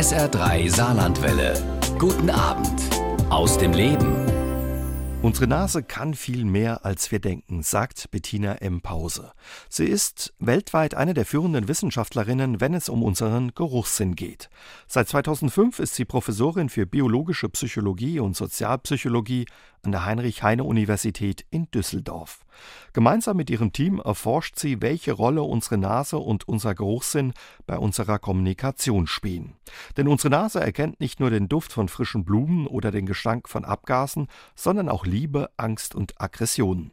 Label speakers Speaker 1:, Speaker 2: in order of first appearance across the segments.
Speaker 1: SR3 Saarlandwelle. Guten Abend aus dem Leben.
Speaker 2: Unsere Nase kann viel mehr, als wir denken, sagt Bettina M. Pause. Sie ist weltweit eine der führenden Wissenschaftlerinnen, wenn es um unseren Geruchssinn geht. Seit 2005 ist sie Professorin für biologische Psychologie und Sozialpsychologie an der Heinrich-Heine-Universität in Düsseldorf. Gemeinsam mit ihrem Team erforscht sie, welche Rolle unsere Nase und unser Geruchssinn bei unserer Kommunikation spielen. Denn unsere Nase erkennt nicht nur den Duft von frischen Blumen oder den Gestank von Abgasen, sondern auch Liebe, Angst und Aggressionen.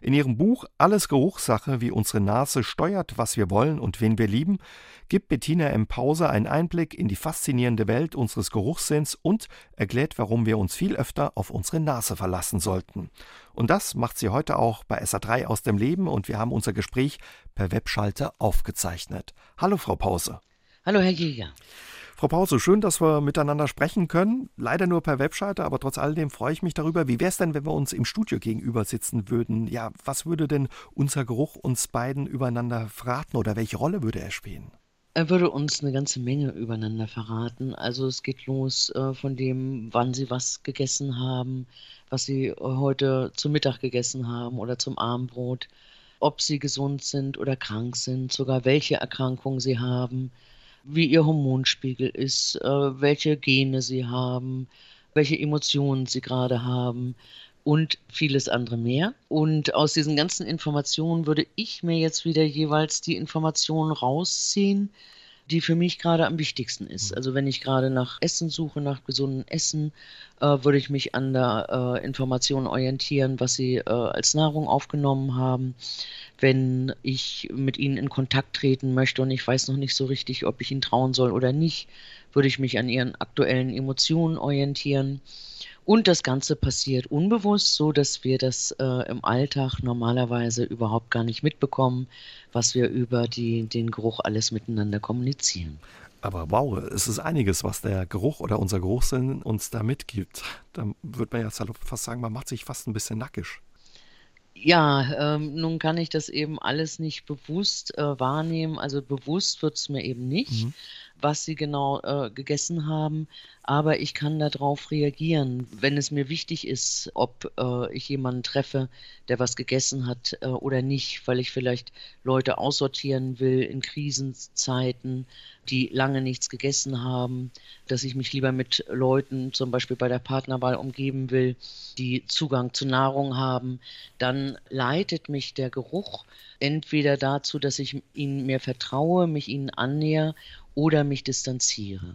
Speaker 2: In ihrem Buch Alles Geruchssache, wie unsere Nase steuert, was wir wollen und wen wir lieben, gibt Bettina M. Pause einen Einblick in die faszinierende Welt unseres Geruchssinns und erklärt, warum wir uns viel öfter auf unsere Nase verlassen sollten. Und das macht sie heute auch bei SA3 aus dem Leben und wir haben unser Gespräch per Webschalter aufgezeichnet. Hallo, Frau Pause.
Speaker 3: Hallo, Herr Jäger.
Speaker 2: Frau Pause, schön, dass wir miteinander sprechen können. Leider nur per Webschalter, aber trotz alledem freue ich mich darüber. Wie wäre es denn, wenn wir uns im Studio gegenüber sitzen würden? Ja, was würde denn unser Geruch uns beiden übereinander verraten oder welche Rolle würde er spielen?
Speaker 3: Er würde uns eine ganze Menge übereinander verraten. Also es geht los äh, von dem, wann Sie was gegessen haben, was Sie heute zum Mittag gegessen haben oder zum Abendbrot, ob Sie gesund sind oder krank sind, sogar welche Erkrankungen Sie haben wie ihr Hormonspiegel ist, äh, welche Gene sie haben, welche Emotionen sie gerade haben und vieles andere mehr. Und aus diesen ganzen Informationen würde ich mir jetzt wieder jeweils die Informationen rausziehen, die für mich gerade am wichtigsten ist. Mhm. Also wenn ich gerade nach Essen suche, nach gesundem Essen, äh, würde ich mich an der äh, Information orientieren, was sie äh, als Nahrung aufgenommen haben. Wenn ich mit ihnen in Kontakt treten möchte und ich weiß noch nicht so richtig, ob ich ihnen trauen soll oder nicht, würde ich mich an ihren aktuellen Emotionen orientieren. Und das Ganze passiert unbewusst, so dass wir das äh, im Alltag normalerweise überhaupt gar nicht mitbekommen, was wir über die, den Geruch alles miteinander kommunizieren.
Speaker 2: Aber wow, es ist einiges, was der Geruch oder unser Geruchssinn uns da mitgibt. Da würde man ja fast sagen, man macht sich fast ein bisschen nackig.
Speaker 3: Ja, ähm, nun kann ich das eben alles nicht bewusst äh, wahrnehmen. Also bewusst wird es mir eben nicht. Mhm was sie genau äh, gegessen haben, aber ich kann darauf reagieren, wenn es mir wichtig ist, ob äh, ich jemanden treffe, der was gegessen hat äh, oder nicht, weil ich vielleicht Leute aussortieren will in Krisenzeiten, die lange nichts gegessen haben, dass ich mich lieber mit Leuten zum Beispiel bei der Partnerwahl umgeben will, die Zugang zu Nahrung haben, dann leitet mich der Geruch entweder dazu, dass ich ihnen mehr vertraue, mich ihnen annähe oder mich distanziere.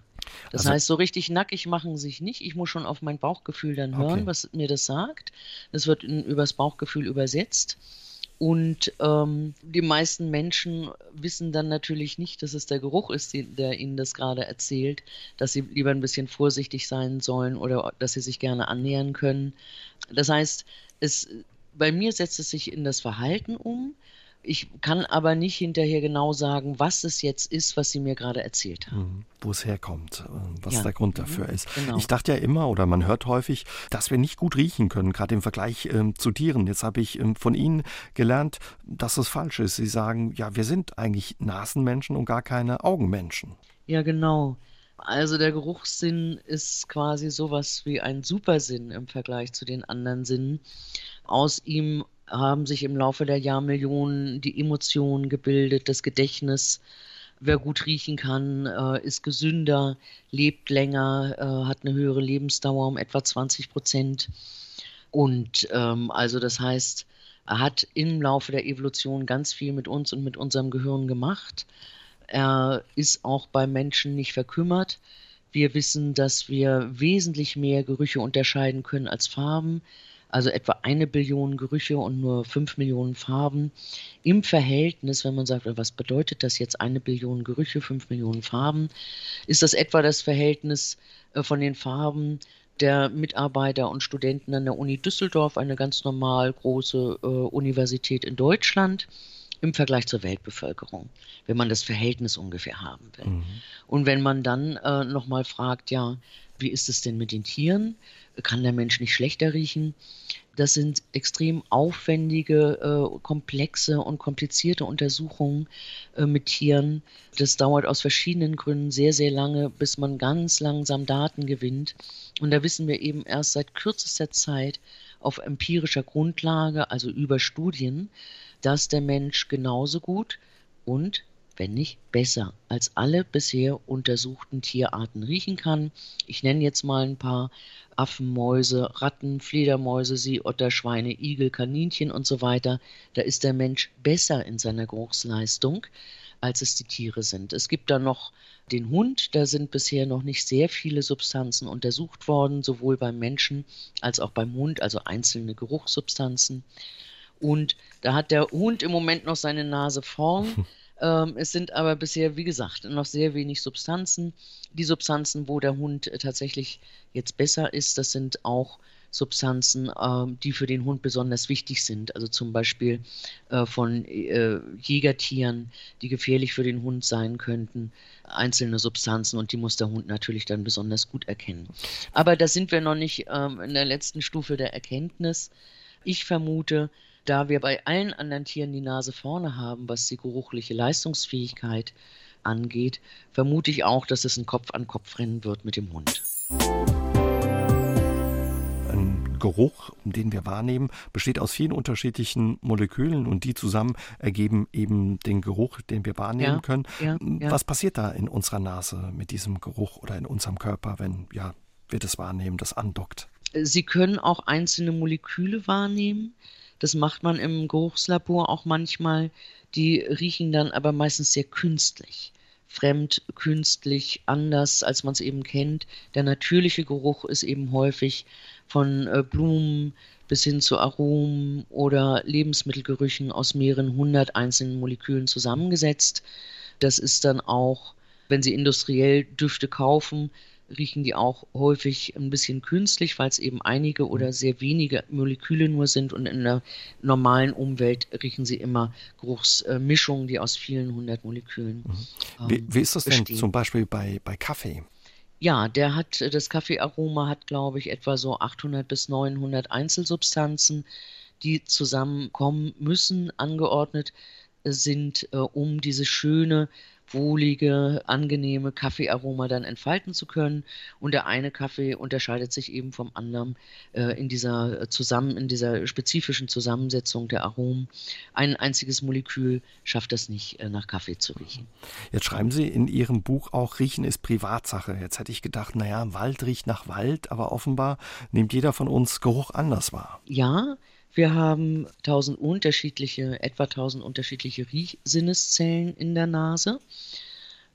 Speaker 3: Das also, heißt, so richtig nackig machen sich nicht. Ich muss schon auf mein Bauchgefühl dann hören, okay. was mir das sagt. Das wird in, übers Bauchgefühl übersetzt. Und ähm, die meisten Menschen wissen dann natürlich nicht, dass es der Geruch ist, der ihnen das gerade erzählt, dass sie lieber ein bisschen vorsichtig sein sollen oder dass sie sich gerne annähern können. Das heißt, es, bei mir setzt es sich in das Verhalten um. Ich kann aber nicht hinterher genau sagen, was es jetzt ist, was Sie mir gerade erzählt haben. Mhm.
Speaker 2: Wo es herkommt, äh, was ja. der Grund dafür mhm. ist. Genau. Ich dachte ja immer oder man hört häufig, dass wir nicht gut riechen können, gerade im Vergleich ähm, zu Tieren. Jetzt habe ich ähm, von Ihnen gelernt, dass es falsch ist. Sie sagen, ja, wir sind eigentlich Nasenmenschen und gar keine Augenmenschen.
Speaker 3: Ja, genau. Also der Geruchssinn ist quasi sowas wie ein Supersinn im Vergleich zu den anderen Sinnen. Aus ihm haben sich im Laufe der Jahrmillionen die Emotionen gebildet, das Gedächtnis. Wer gut riechen kann, äh, ist gesünder, lebt länger, äh, hat eine höhere Lebensdauer um etwa 20 Prozent. Und ähm, also das heißt, er hat im Laufe der Evolution ganz viel mit uns und mit unserem Gehirn gemacht. Er ist auch bei Menschen nicht verkümmert. Wir wissen, dass wir wesentlich mehr Gerüche unterscheiden können als Farben also etwa eine Billion Gerüche und nur fünf Millionen Farben. Im Verhältnis, wenn man sagt, was bedeutet das jetzt eine Billion Gerüche, fünf Millionen Farben, ist das etwa das Verhältnis äh, von den Farben der Mitarbeiter und Studenten an der Uni Düsseldorf, eine ganz normal große äh, Universität in Deutschland im Vergleich zur Weltbevölkerung, wenn man das Verhältnis ungefähr haben will. Mhm. Und wenn man dann äh, nochmal fragt, ja, wie ist es denn mit den Tieren? Kann der Mensch nicht schlechter riechen? Das sind extrem aufwendige, äh, komplexe und komplizierte Untersuchungen äh, mit Tieren. Das dauert aus verschiedenen Gründen sehr, sehr lange, bis man ganz langsam Daten gewinnt. Und da wissen wir eben erst seit kürzester Zeit auf empirischer Grundlage, also über Studien, dass der Mensch genauso gut und wenn nicht besser als alle bisher untersuchten Tierarten riechen kann. Ich nenne jetzt mal ein paar Affen, Mäuse, Ratten, Fledermäuse, Seeotter, Schweine, Igel, Kaninchen und so weiter. Da ist der Mensch besser in seiner Geruchsleistung, als es die Tiere sind. Es gibt dann noch den Hund, da sind bisher noch nicht sehr viele Substanzen untersucht worden, sowohl beim Menschen als auch beim Hund, also einzelne Geruchssubstanzen. Und da hat der Hund im Moment noch seine Nase vorn. Ähm, es sind aber bisher, wie gesagt, noch sehr wenig Substanzen. Die Substanzen, wo der Hund tatsächlich jetzt besser ist, das sind auch Substanzen, äh, die für den Hund besonders wichtig sind. Also zum Beispiel äh, von äh, Jägertieren, die gefährlich für den Hund sein könnten. Einzelne Substanzen und die muss der Hund natürlich dann besonders gut erkennen. Aber da sind wir noch nicht ähm, in der letzten Stufe der Erkenntnis. Ich vermute, da wir bei allen anderen Tieren die Nase vorne haben, was die geruchliche Leistungsfähigkeit angeht, vermute ich auch, dass es ein Kopf-an-Kopf-Rennen wird mit dem Hund.
Speaker 2: Ein Geruch, den wir wahrnehmen, besteht aus vielen unterschiedlichen Molekülen und die zusammen ergeben eben den Geruch, den wir wahrnehmen ja, können. Ja, ja. Was passiert da in unserer Nase mit diesem Geruch oder in unserem Körper, wenn ja, wir das wahrnehmen, das andockt?
Speaker 3: Sie können auch einzelne Moleküle wahrnehmen. Das macht man im Geruchslabor auch manchmal. Die riechen dann aber meistens sehr künstlich. Fremd, künstlich, anders, als man es eben kennt. Der natürliche Geruch ist eben häufig von äh, Blumen bis hin zu Aromen oder Lebensmittelgerüchen aus mehreren hundert einzelnen Molekülen zusammengesetzt. Das ist dann auch, wenn Sie industriell Düfte kaufen, riechen die auch häufig ein bisschen künstlich, weil es eben einige oder mhm. sehr wenige Moleküle nur sind und in der normalen Umwelt riechen sie immer Geruchsmischungen, die aus vielen hundert Molekülen.
Speaker 2: Mhm. Wie, wie, ist das bestehen. denn zum Beispiel bei, bei Kaffee?
Speaker 3: Ja, der hat, das Kaffeearoma hat, glaube ich, etwa so 800 bis 900 Einzelsubstanzen, die zusammenkommen müssen, angeordnet sind, äh, um diese schöne wohlige, angenehme Kaffeearoma dann entfalten zu können. Und der eine Kaffee unterscheidet sich eben vom anderen äh, in dieser äh, zusammen, in dieser spezifischen Zusammensetzung der Aromen. Ein einziges Molekül schafft das nicht, äh, nach Kaffee zu riechen.
Speaker 2: Jetzt schreiben Sie in Ihrem Buch auch, Riechen ist Privatsache. Jetzt hätte ich gedacht, naja, Wald riecht nach Wald, aber offenbar nimmt jeder von uns Geruch anders wahr.
Speaker 3: Ja, wir haben tausend unterschiedliche, etwa tausend unterschiedliche Riechsinneszellen in der Nase.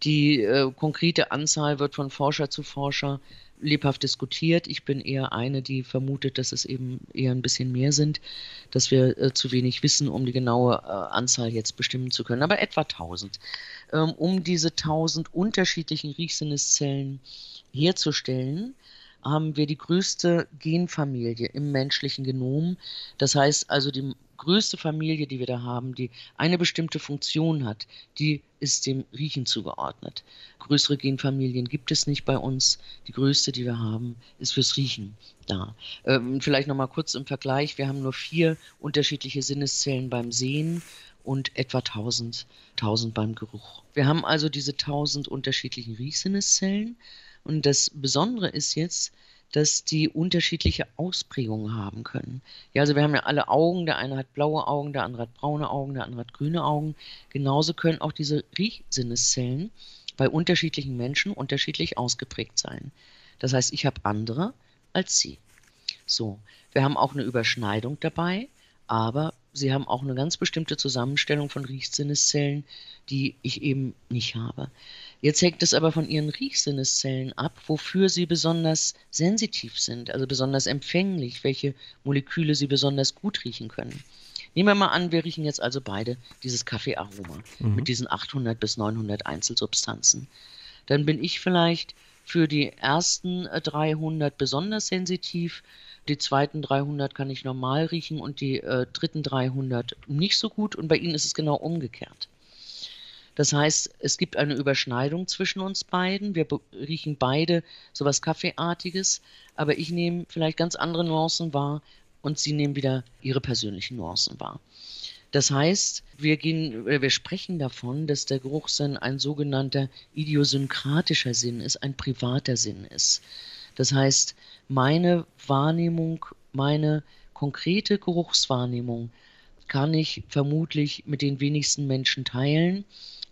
Speaker 3: Die äh, konkrete Anzahl wird von Forscher zu Forscher lebhaft diskutiert. Ich bin eher eine, die vermutet, dass es eben eher ein bisschen mehr sind, dass wir äh, zu wenig wissen, um die genaue äh, Anzahl jetzt bestimmen zu können. Aber etwa 1000. Ähm, um diese 1000 unterschiedlichen Riechsinneszellen herzustellen, haben wir die größte Genfamilie im menschlichen Genom. Das heißt also die größte Familie, die wir da haben, die eine bestimmte Funktion hat, die ist dem Riechen zugeordnet. Größere Genfamilien gibt es nicht bei uns. Die größte, die wir haben, ist fürs Riechen da. Ähm, vielleicht nochmal kurz im Vergleich. Wir haben nur vier unterschiedliche Sinneszellen beim Sehen und etwa 1000, 1000 beim Geruch. Wir haben also diese 1000 unterschiedlichen Riechsinneszellen und das Besondere ist jetzt, dass die unterschiedliche Ausprägungen haben können. Ja, also wir haben ja alle Augen, der eine hat blaue Augen, der andere hat braune Augen, der andere hat grüne Augen. Genauso können auch diese Riechsinneszellen bei unterschiedlichen Menschen unterschiedlich ausgeprägt sein. Das heißt, ich habe andere als sie. So, wir haben auch eine Überschneidung dabei, aber sie haben auch eine ganz bestimmte Zusammenstellung von Riechsinneszellen, die ich eben nicht habe. Jetzt hängt es aber von ihren Riechsinneszellen ab, wofür sie besonders sensitiv sind, also besonders empfänglich, welche Moleküle sie besonders gut riechen können. Nehmen wir mal an, wir riechen jetzt also beide dieses Kaffeearoma mhm. mit diesen 800 bis 900 Einzelsubstanzen. Dann bin ich vielleicht für die ersten 300 besonders sensitiv, die zweiten 300 kann ich normal riechen und die äh, dritten 300 nicht so gut und bei Ihnen ist es genau umgekehrt. Das heißt, es gibt eine Überschneidung zwischen uns beiden. Wir riechen beide sowas Kaffeeartiges, aber ich nehme vielleicht ganz andere Nuancen wahr und sie nehmen wieder ihre persönlichen Nuancen wahr. Das heißt, wir, gehen, wir sprechen davon, dass der Geruchssinn ein sogenannter idiosynkratischer Sinn ist, ein privater Sinn ist. Das heißt, meine Wahrnehmung, meine konkrete Geruchswahrnehmung kann ich vermutlich mit den wenigsten Menschen teilen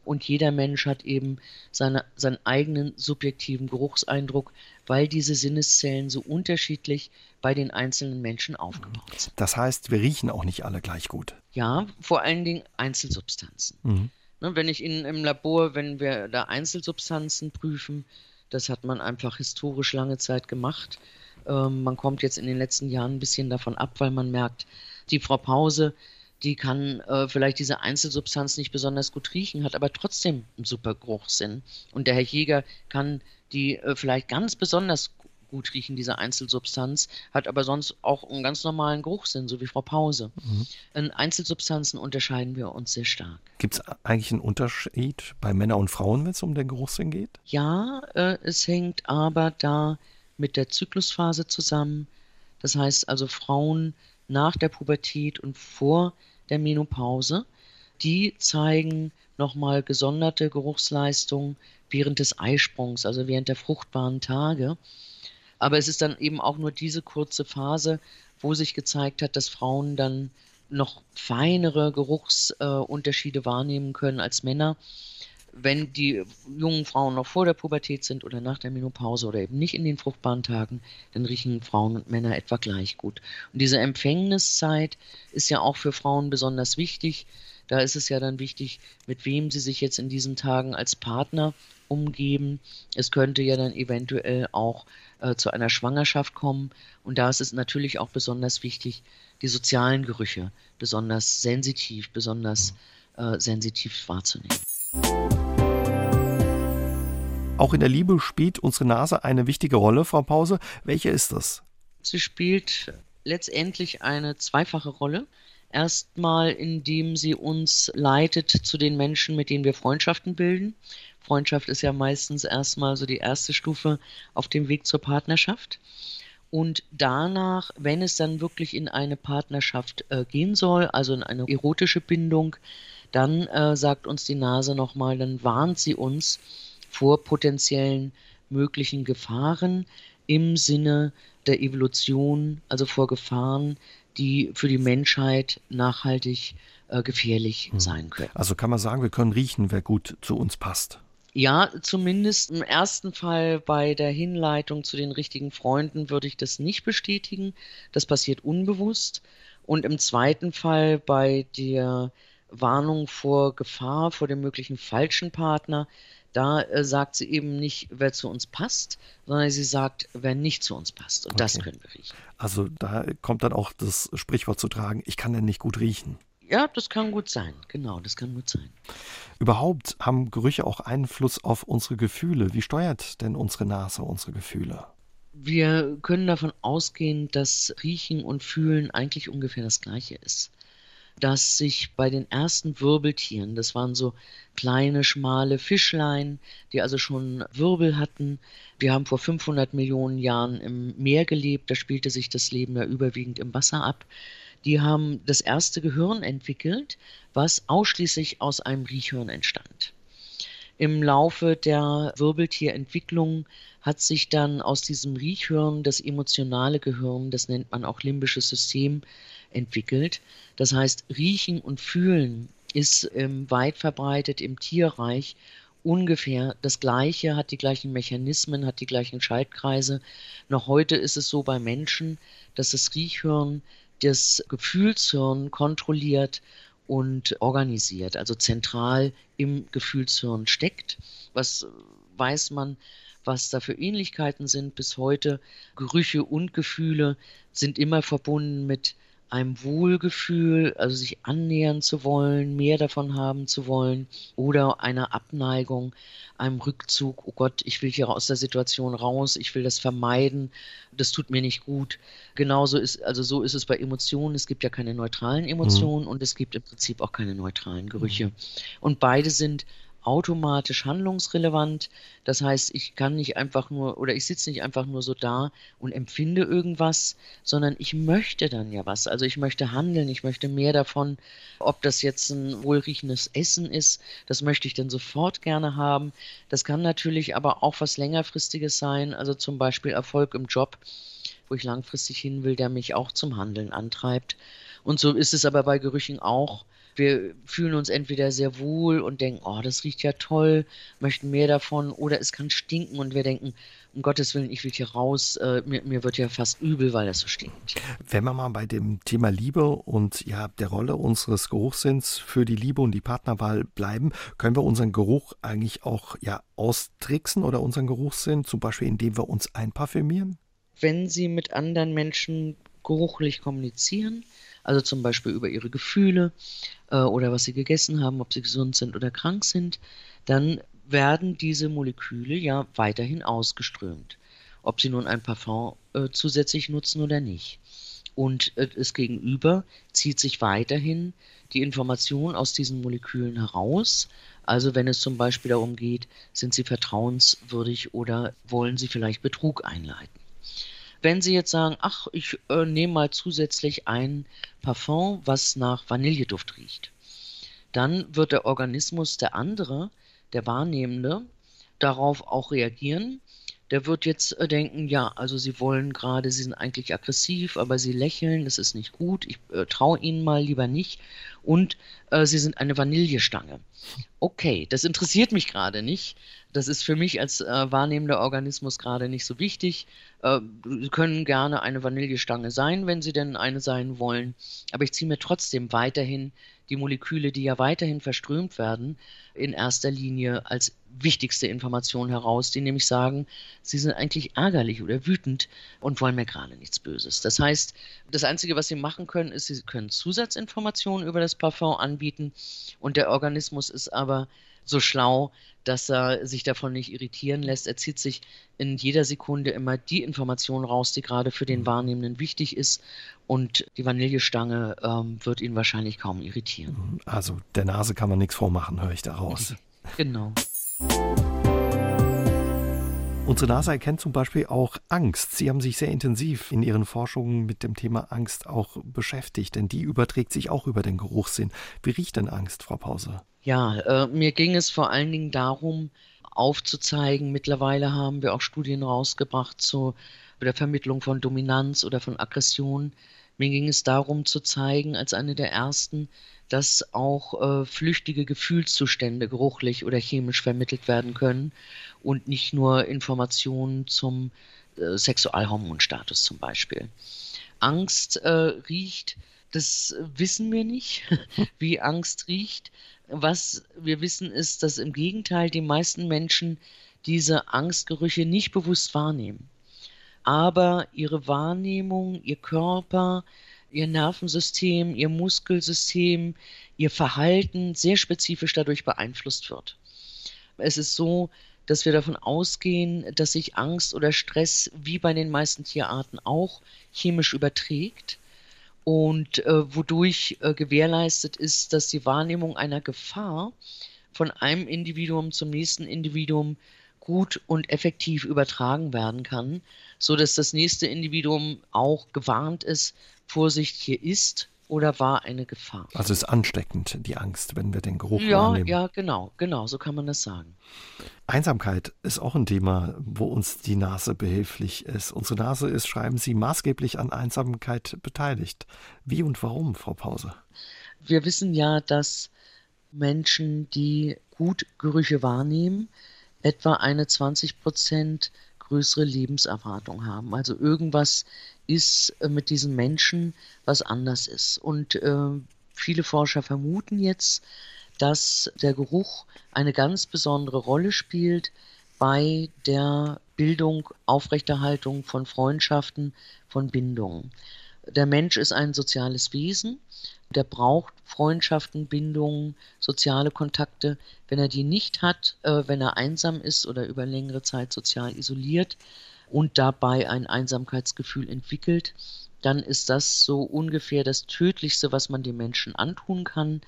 Speaker 3: und jeder Mensch hat eben seine, seinen eigenen subjektiven Geruchseindruck, weil diese Sinneszellen so unterschiedlich bei den einzelnen Menschen aufgebaut sind.
Speaker 2: Das heißt, wir riechen auch nicht alle gleich gut.
Speaker 3: Ja, vor allen Dingen Einzelsubstanzen. Mhm. Ne, wenn ich in, im Labor, wenn wir da Einzelsubstanzen prüfen, das hat man einfach historisch lange Zeit gemacht. Ähm, man kommt jetzt in den letzten Jahren ein bisschen davon ab, weil man merkt, die Frau Pause die kann äh, vielleicht diese Einzelsubstanz nicht besonders gut riechen, hat aber trotzdem einen super Geruchssinn. Und der Herr Jäger kann die äh, vielleicht ganz besonders gut riechen, diese Einzelsubstanz, hat aber sonst auch einen ganz normalen Geruchssinn, so wie Frau Pause. Mhm. In Einzelsubstanzen unterscheiden wir uns sehr stark.
Speaker 2: Gibt es eigentlich einen Unterschied bei Männern und Frauen, wenn es um den Geruchssinn geht?
Speaker 3: Ja, äh, es hängt aber da mit der Zyklusphase zusammen. Das heißt also, Frauen nach der Pubertät und vor der Menopause. Die zeigen nochmal gesonderte Geruchsleistungen während des Eisprungs, also während der fruchtbaren Tage. Aber es ist dann eben auch nur diese kurze Phase, wo sich gezeigt hat, dass Frauen dann noch feinere Geruchsunterschiede wahrnehmen können als Männer wenn die jungen Frauen noch vor der Pubertät sind oder nach der Menopause oder eben nicht in den fruchtbaren Tagen, dann riechen Frauen und Männer etwa gleich gut. Und diese Empfängniszeit ist ja auch für Frauen besonders wichtig. Da ist es ja dann wichtig, mit wem sie sich jetzt in diesen Tagen als Partner umgeben. Es könnte ja dann eventuell auch äh, zu einer Schwangerschaft kommen. Und da ist es natürlich auch besonders wichtig, die sozialen Gerüche besonders sensitiv, besonders äh, sensitiv wahrzunehmen.
Speaker 2: Auch in der Liebe spielt unsere Nase eine wichtige Rolle, Frau Pause. Welche ist das?
Speaker 3: Sie spielt letztendlich eine zweifache Rolle. Erstmal, indem sie uns leitet zu den Menschen, mit denen wir Freundschaften bilden. Freundschaft ist ja meistens erstmal so die erste Stufe auf dem Weg zur Partnerschaft. Und danach, wenn es dann wirklich in eine Partnerschaft äh, gehen soll, also in eine erotische Bindung, dann äh, sagt uns die Nase nochmal, dann warnt sie uns, vor potenziellen möglichen Gefahren im Sinne der Evolution, also vor Gefahren, die für die Menschheit nachhaltig äh, gefährlich hm. sein können.
Speaker 2: Also kann man sagen, wir können riechen, wer gut zu uns passt.
Speaker 3: Ja, zumindest im ersten Fall bei der Hinleitung zu den richtigen Freunden würde ich das nicht bestätigen. Das passiert unbewusst. Und im zweiten Fall bei der Warnung vor Gefahr, vor dem möglichen falschen Partner, da äh, sagt sie eben nicht, wer zu uns passt, sondern sie sagt, wer nicht zu uns passt. Und okay. das können wir riechen.
Speaker 2: Also da kommt dann auch das Sprichwort zu tragen, ich kann denn nicht gut riechen.
Speaker 3: Ja, das kann gut sein. Genau, das kann gut sein.
Speaker 2: Überhaupt haben Gerüche auch Einfluss auf unsere Gefühle. Wie steuert denn unsere Nase unsere Gefühle?
Speaker 3: Wir können davon ausgehen, dass Riechen und Fühlen eigentlich ungefähr das gleiche ist dass sich bei den ersten Wirbeltieren, das waren so kleine, schmale Fischlein, die also schon Wirbel hatten. Wir haben vor 500 Millionen Jahren im Meer gelebt, da spielte sich das Leben ja überwiegend im Wasser ab. Die haben das erste Gehirn entwickelt, was ausschließlich aus einem Riechhirn entstand. Im Laufe der Wirbeltierentwicklung hat sich dann aus diesem Riechhirn das emotionale Gehirn, das nennt man auch limbisches System, entwickelt. Das heißt, Riechen und Fühlen ist ähm, weit verbreitet im Tierreich ungefähr das Gleiche, hat die gleichen Mechanismen, hat die gleichen Schaltkreise. Noch heute ist es so bei Menschen, dass das Riechhirn das Gefühlshirn kontrolliert und organisiert, also zentral im Gefühlshirn steckt. Was weiß man, was da für Ähnlichkeiten sind bis heute? Gerüche und Gefühle sind immer verbunden mit einem Wohlgefühl, also sich annähern zu wollen, mehr davon haben zu wollen oder einer Abneigung, einem Rückzug, oh Gott, ich will hier aus der Situation raus, ich will das vermeiden, das tut mir nicht gut. Genauso ist, also so ist es bei Emotionen, es gibt ja keine neutralen Emotionen mhm. und es gibt im Prinzip auch keine neutralen Gerüche. Mhm. Und beide sind automatisch handlungsrelevant. Das heißt, ich kann nicht einfach nur oder ich sitze nicht einfach nur so da und empfinde irgendwas, sondern ich möchte dann ja was. Also ich möchte handeln, ich möchte mehr davon. Ob das jetzt ein wohlriechendes Essen ist, das möchte ich dann sofort gerne haben. Das kann natürlich aber auch was längerfristiges sein, also zum Beispiel Erfolg im Job, wo ich langfristig hin will, der mich auch zum Handeln antreibt. Und so ist es aber bei Gerüchen auch wir fühlen uns entweder sehr wohl und denken, oh, das riecht ja toll, möchten mehr davon, oder es kann stinken und wir denken, um Gottes Willen, ich will hier raus, äh, mir, mir, wird ja fast übel, weil das so stinkt.
Speaker 2: Wenn wir mal bei dem Thema Liebe und ja der Rolle unseres Geruchssinns für die Liebe und die Partnerwahl bleiben, können wir unseren Geruch eigentlich auch ja austricksen oder unseren Geruchssinn, zum Beispiel indem wir uns einparfümieren?
Speaker 3: Wenn Sie mit anderen Menschen geruchlich kommunizieren, also zum Beispiel über ihre Gefühle äh, oder was sie gegessen haben, ob sie gesund sind oder krank sind, dann werden diese Moleküle ja weiterhin ausgeströmt, ob sie nun ein Parfum äh, zusätzlich nutzen oder nicht. Und äh, es gegenüber zieht sich weiterhin die Information aus diesen Molekülen heraus. Also wenn es zum Beispiel darum geht, sind sie vertrauenswürdig oder wollen sie vielleicht Betrug einleiten. Wenn Sie jetzt sagen, ach, ich äh, nehme mal zusätzlich ein Parfum, was nach Vanilleduft riecht, dann wird der Organismus der andere, der Wahrnehmende, darauf auch reagieren. Der wird jetzt äh, denken, ja, also Sie wollen gerade, Sie sind eigentlich aggressiv, aber Sie lächeln, das ist nicht gut, ich äh, traue Ihnen mal lieber nicht. Und äh, Sie sind eine Vanillestange. Okay, das interessiert mich gerade nicht. Das ist für mich als äh, wahrnehmender Organismus gerade nicht so wichtig. Äh, Sie können gerne eine Vanillestange sein, wenn Sie denn eine sein wollen. Aber ich ziehe mir trotzdem weiterhin die Moleküle, die ja weiterhin verströmt werden, in erster Linie als wichtigste Information heraus, die nämlich sagen, sie sind eigentlich ärgerlich oder wütend und wollen mir gerade nichts Böses. Das heißt, das Einzige, was sie machen können, ist, sie können Zusatzinformationen über das Parfum anbieten und der Organismus ist aber so schlau, dass er sich davon nicht irritieren lässt. Er zieht sich in jeder Sekunde immer die Information raus, die gerade für den mhm. Wahrnehmenden wichtig ist. Und die Vanillestange ähm, wird ihn wahrscheinlich kaum irritieren.
Speaker 2: Also der Nase kann man nichts vormachen, höre ich daraus.
Speaker 3: genau.
Speaker 2: Unsere Nase erkennt zum Beispiel auch Angst. Sie haben sich sehr intensiv in Ihren Forschungen mit dem Thema Angst auch beschäftigt, denn die überträgt sich auch über den Geruchssinn. Wie riecht denn Angst, Frau Pause?
Speaker 3: Ja, äh, mir ging es vor allen Dingen darum, aufzuzeigen, mittlerweile haben wir auch Studien rausgebracht zu der Vermittlung von Dominanz oder von Aggression. Mir ging es darum zu zeigen, als eine der ersten, dass auch äh, flüchtige Gefühlszustände geruchlich oder chemisch vermittelt werden können und nicht nur Informationen zum äh, Sexualhormonstatus zum Beispiel. Angst äh, riecht, das wissen wir nicht, wie Angst riecht. Was wir wissen ist, dass im Gegenteil die meisten Menschen diese Angstgerüche nicht bewusst wahrnehmen. Aber ihre Wahrnehmung, ihr Körper, ihr Nervensystem, ihr Muskelsystem, ihr Verhalten sehr spezifisch dadurch beeinflusst wird. Es ist so, dass wir davon ausgehen, dass sich Angst oder Stress wie bei den meisten Tierarten auch chemisch überträgt und äh, wodurch äh, gewährleistet ist, dass die Wahrnehmung einer Gefahr von einem Individuum zum nächsten Individuum gut und effektiv übertragen werden kann, so dass das nächste Individuum auch gewarnt ist, Vorsicht, hier ist oder war eine Gefahr.
Speaker 2: Also ist ansteckend die Angst, wenn wir den Geruch
Speaker 3: ja,
Speaker 2: wahrnehmen.
Speaker 3: Ja, genau, genau, so kann man das sagen.
Speaker 2: Einsamkeit ist auch ein Thema, wo uns die Nase behilflich ist. Unsere Nase ist, schreiben Sie, maßgeblich an Einsamkeit beteiligt. Wie und warum, Frau Pause?
Speaker 3: Wir wissen ja, dass Menschen, die gut Gerüche wahrnehmen, etwa eine 20 Prozent größere Lebenserwartung haben. Also irgendwas ist äh, mit diesen Menschen, was anders ist. Und äh, viele Forscher vermuten jetzt, dass der Geruch eine ganz besondere Rolle spielt bei der Bildung, Aufrechterhaltung von Freundschaften, von Bindungen. Der Mensch ist ein soziales Wesen, der braucht Freundschaften, Bindungen, soziale Kontakte. Wenn er die nicht hat, äh, wenn er einsam ist oder über längere Zeit sozial isoliert und dabei ein Einsamkeitsgefühl entwickelt, dann ist das so ungefähr das Tödlichste, was man den Menschen antun kann,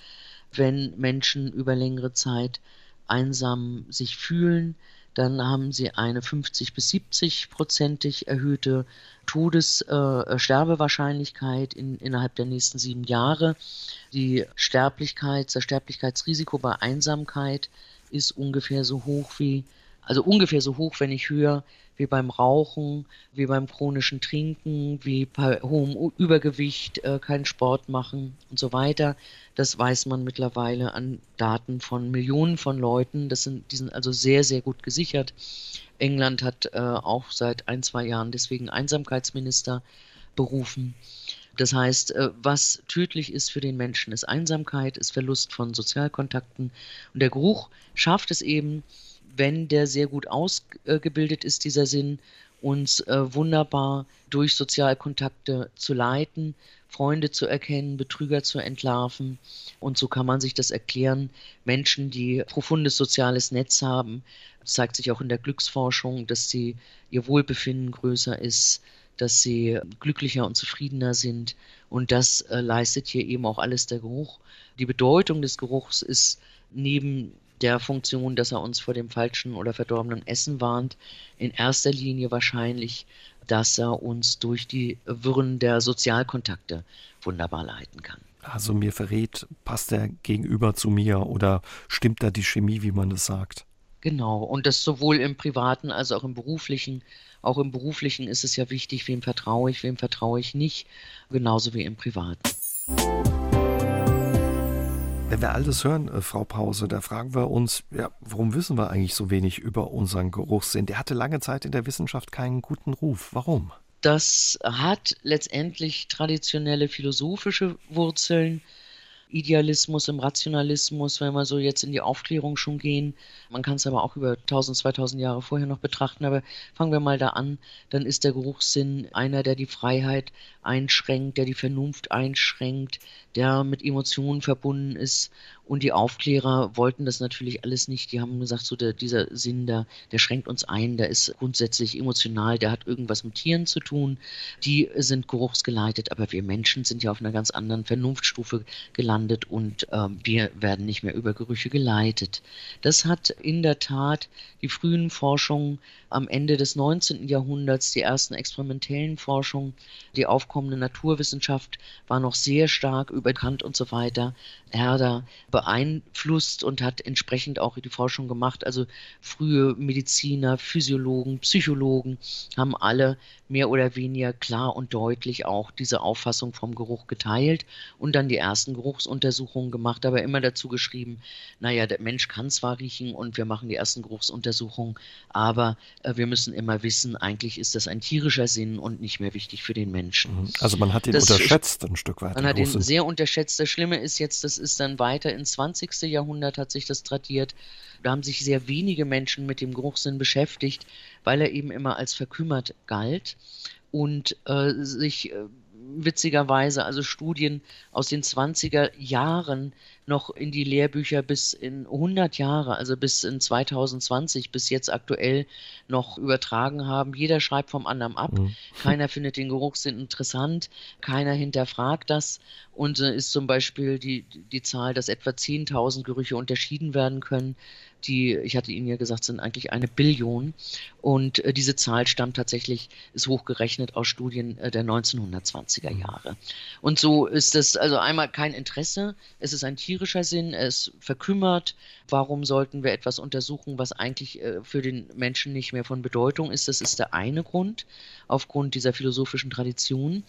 Speaker 3: wenn Menschen über längere Zeit einsam sich fühlen, dann haben sie eine 50 bis 70 prozentig erhöhte Todessterbewahrscheinlichkeit äh, in, innerhalb der nächsten sieben Jahre. Die Sterblichkeit, das Sterblichkeitsrisiko bei Einsamkeit ist ungefähr so hoch wie, also ungefähr so hoch, wenn nicht höher, wie beim Rauchen, wie beim chronischen Trinken, wie bei hohem Übergewicht, äh, keinen Sport machen und so weiter. Das weiß man mittlerweile an Daten von Millionen von Leuten. Das sind, die sind also sehr, sehr gut gesichert. England hat äh, auch seit ein, zwei Jahren deswegen Einsamkeitsminister berufen. Das heißt, äh, was tödlich ist für den Menschen, ist Einsamkeit, ist Verlust von Sozialkontakten. Und der Geruch schafft es eben, wenn der sehr gut ausgebildet ist, dieser Sinn, uns äh, wunderbar durch Sozialkontakte zu leiten, Freunde zu erkennen, Betrüger zu entlarven. Und so kann man sich das erklären. Menschen, die profundes soziales Netz haben, zeigt sich auch in der Glücksforschung, dass sie ihr Wohlbefinden größer ist, dass sie glücklicher und zufriedener sind. Und das äh, leistet hier eben auch alles der Geruch. Die Bedeutung des Geruchs ist neben der Funktion, dass er uns vor dem falschen oder verdorbenen Essen warnt, in erster Linie wahrscheinlich, dass er uns durch die Wirren der Sozialkontakte wunderbar leiten kann.
Speaker 2: Also mir verrät, passt der Gegenüber zu mir oder stimmt da die Chemie, wie man das sagt?
Speaker 3: Genau, und das sowohl im privaten als auch im beruflichen. Auch im beruflichen ist es ja wichtig, wem vertraue ich, wem vertraue ich nicht, genauso wie im privaten.
Speaker 2: Wenn wir all das hören, äh, Frau Pause, da fragen wir uns, ja, warum wissen wir eigentlich so wenig über unseren Geruchssinn? Der hatte lange Zeit in der Wissenschaft keinen guten Ruf. Warum?
Speaker 3: Das hat letztendlich traditionelle philosophische Wurzeln. Idealismus, im Rationalismus, wenn wir so jetzt in die Aufklärung schon gehen. Man kann es aber auch über 1000, 2000 Jahre vorher noch betrachten, aber fangen wir mal da an. Dann ist der Geruchssinn einer, der die Freiheit einschränkt, der die Vernunft einschränkt, der mit Emotionen verbunden ist. Und die Aufklärer wollten das natürlich alles nicht. Die haben gesagt, so der, dieser Sinn, der, der schränkt uns ein, der ist grundsätzlich emotional, der hat irgendwas mit Tieren zu tun. Die sind geruchsgeleitet, aber wir Menschen sind ja auf einer ganz anderen Vernunftstufe gelandet und äh, wir werden nicht mehr über Gerüche geleitet. Das hat in der Tat die frühen Forschungen am Ende des 19. Jahrhunderts, die ersten experimentellen Forschungen, die aufkommende Naturwissenschaft war noch sehr stark über Kant und so weiter, Herder beeinflusst und hat entsprechend auch die Forschung gemacht. Also frühe Mediziner, Physiologen, Psychologen haben alle mehr oder weniger klar und deutlich auch diese Auffassung vom Geruch geteilt und dann die ersten Geruchsuntersuchungen gemacht, aber immer dazu geschrieben, naja, der Mensch kann zwar riechen und wir machen die ersten Geruchsuntersuchungen, aber äh, wir müssen immer wissen, eigentlich ist das ein tierischer Sinn und nicht mehr wichtig für den Menschen. Mhm.
Speaker 2: Also man hat ihn das unterschätzt ein Stück weit.
Speaker 3: Man hat ihn sehr unterschätzt. Das Schlimme ist jetzt, das ist dann weiter ins 20. Jahrhundert hat sich das tradiert. Da haben sich sehr wenige Menschen mit dem Geruchssinn beschäftigt, weil er eben immer als verkümmert galt und äh, sich äh, witzigerweise also Studien aus den 20er Jahren noch in die Lehrbücher bis in 100 Jahre, also bis in 2020, bis jetzt aktuell noch übertragen haben. Jeder schreibt vom anderen ab. Mhm. Keiner findet den Geruchssinn interessant. Keiner hinterfragt das. Und äh, ist zum Beispiel die, die Zahl, dass etwa 10.000 Gerüche unterschieden werden können die, ich hatte Ihnen ja gesagt, sind eigentlich eine Billion. Und äh, diese Zahl stammt tatsächlich, ist hochgerechnet aus Studien äh, der 1920er mhm. Jahre. Und so ist es also einmal kein Interesse, es ist ein tierischer Sinn, es verkümmert. Warum sollten wir etwas untersuchen, was eigentlich äh, für den Menschen nicht mehr von Bedeutung ist? Das ist der eine Grund, aufgrund dieser philosophischen Tradition.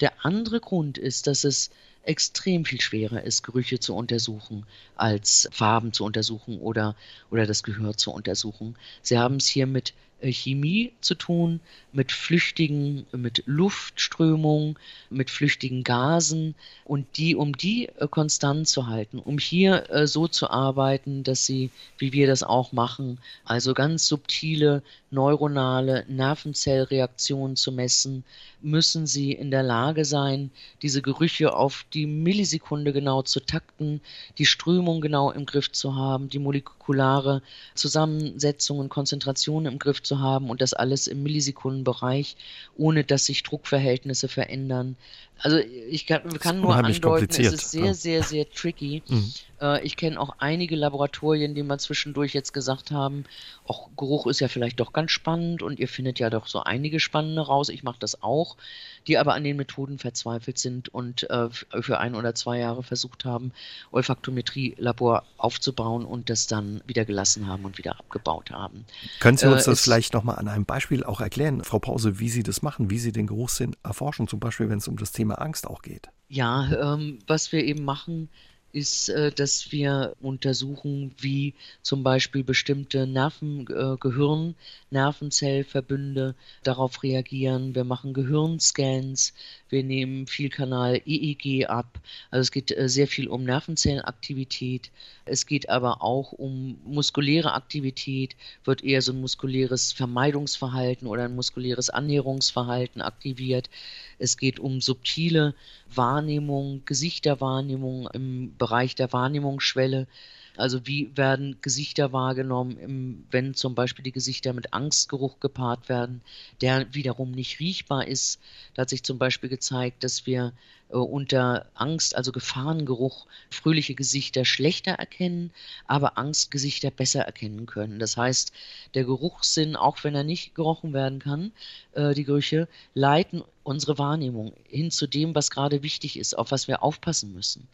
Speaker 3: Der andere Grund ist, dass es extrem viel schwerer ist, Gerüche zu untersuchen, als Farben zu untersuchen oder, oder das Gehör zu untersuchen. Sie haben es hier mit Chemie zu tun, mit flüchtigen, mit Luftströmungen, mit flüchtigen Gasen und die, um die äh, konstant zu halten, um hier äh, so zu arbeiten, dass sie, wie wir das auch machen, also ganz subtile neuronale Nervenzellreaktionen zu messen, müssen sie in der Lage sein, diese Gerüche auf die Millisekunde genau zu takten, die Strömung genau im Griff zu haben, die molekulare Zusammensetzung und Konzentration im Griff Zu haben und das alles im Millisekundenbereich, ohne dass sich Druckverhältnisse verändern. Also ich kann, kann nur andeuten, es ist sehr, ja. sehr, sehr tricky. Mhm. Äh, ich kenne auch einige Laboratorien, die mal zwischendurch jetzt gesagt haben, auch Geruch ist ja vielleicht doch ganz spannend und ihr findet ja doch so einige spannende raus. Ich mache das auch, die aber an den Methoden verzweifelt sind und äh, für ein oder zwei Jahre versucht haben, Olfaktometrie-Labor aufzubauen und das dann wieder gelassen haben und wieder abgebaut haben.
Speaker 2: Können Sie uns äh, das vielleicht nochmal an einem Beispiel auch erklären, Frau Pause, wie Sie das machen, wie Sie den Geruchssinn erforschen, zum Beispiel wenn es um das Thema Angst auch geht?
Speaker 3: Ja, ähm, was wir eben machen, ist, äh, dass wir untersuchen, wie zum Beispiel bestimmte Nerven, äh, Gehirn, Nervenzellverbünde darauf reagieren. Wir machen Gehirnscans, wir nehmen Vielkanal EEG ab. Also es geht äh, sehr viel um Nervenzellenaktivität. Es geht aber auch um muskuläre Aktivität, wird eher so ein muskuläres Vermeidungsverhalten oder ein muskuläres Annäherungsverhalten aktiviert. Es geht um subtile Wahrnehmung, Gesichterwahrnehmung im Bereich der Wahrnehmungsschwelle. Also wie werden Gesichter wahrgenommen, wenn zum Beispiel die Gesichter mit Angstgeruch gepaart werden, der wiederum nicht riechbar ist. Da hat sich zum Beispiel gezeigt, dass wir unter Angst, also Gefahrengeruch, fröhliche Gesichter schlechter erkennen, aber Angstgesichter besser erkennen können. Das heißt, der Geruchssinn, auch wenn er nicht gerochen werden kann, äh, die Gerüche leiten unsere Wahrnehmung hin zu dem, was gerade wichtig ist, auf was wir aufpassen müssen.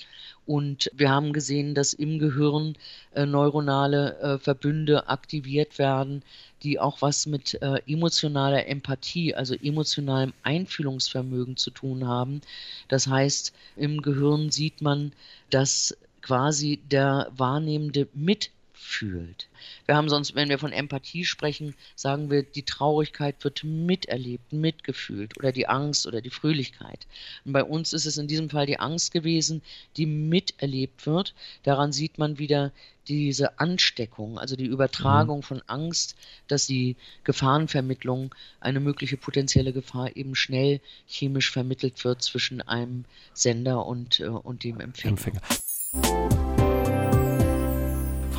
Speaker 3: Und wir haben gesehen, dass im Gehirn äh, neuronale äh, Verbünde aktiviert werden, die auch was mit äh, emotionaler Empathie, also emotionalem Einfühlungsvermögen zu tun haben. Das heißt, im Gehirn sieht man, dass quasi der Wahrnehmende mit fühlt. Wir haben sonst, wenn wir von Empathie sprechen, sagen wir, die Traurigkeit wird miterlebt, mitgefühlt oder die Angst oder die Fröhlichkeit. Und bei uns ist es in diesem Fall die Angst gewesen, die miterlebt wird. Daran sieht man wieder diese Ansteckung, also die Übertragung mhm. von Angst, dass die Gefahrenvermittlung, eine mögliche potenzielle Gefahr eben schnell chemisch vermittelt wird zwischen einem Sender und, äh, und dem Empfänger. Empfänger.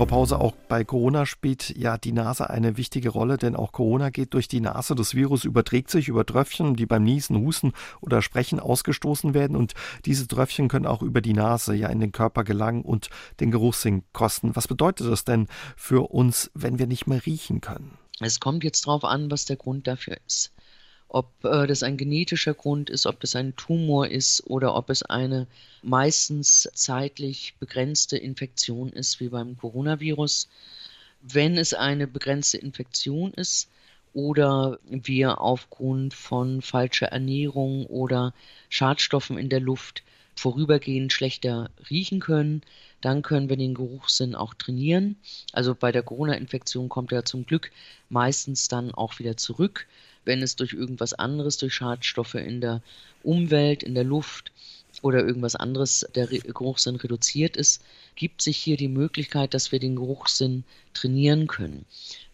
Speaker 2: Frau Pause, auch bei Corona spielt ja die Nase eine wichtige Rolle, denn auch Corona geht durch die Nase. Das Virus überträgt sich über Tröpfchen, die beim Niesen, Husten oder Sprechen ausgestoßen werden. Und diese Tröpfchen können auch über die Nase ja in den Körper gelangen und den Geruchssinn kosten. Was bedeutet das denn für uns, wenn wir nicht mehr riechen können?
Speaker 3: Es kommt jetzt darauf an, was der Grund dafür ist ob äh, das ein genetischer Grund ist, ob das ein Tumor ist oder ob es eine meistens zeitlich begrenzte Infektion ist, wie beim Coronavirus. Wenn es eine begrenzte Infektion ist oder wir aufgrund von falscher Ernährung oder Schadstoffen in der Luft vorübergehend schlechter riechen können, dann können wir den Geruchssinn auch trainieren. Also bei der Corona-Infektion kommt er zum Glück meistens dann auch wieder zurück wenn es durch irgendwas anderes, durch Schadstoffe in der Umwelt, in der Luft oder irgendwas anderes der Geruchssinn reduziert ist, gibt sich hier die Möglichkeit, dass wir den Geruchssinn trainieren können.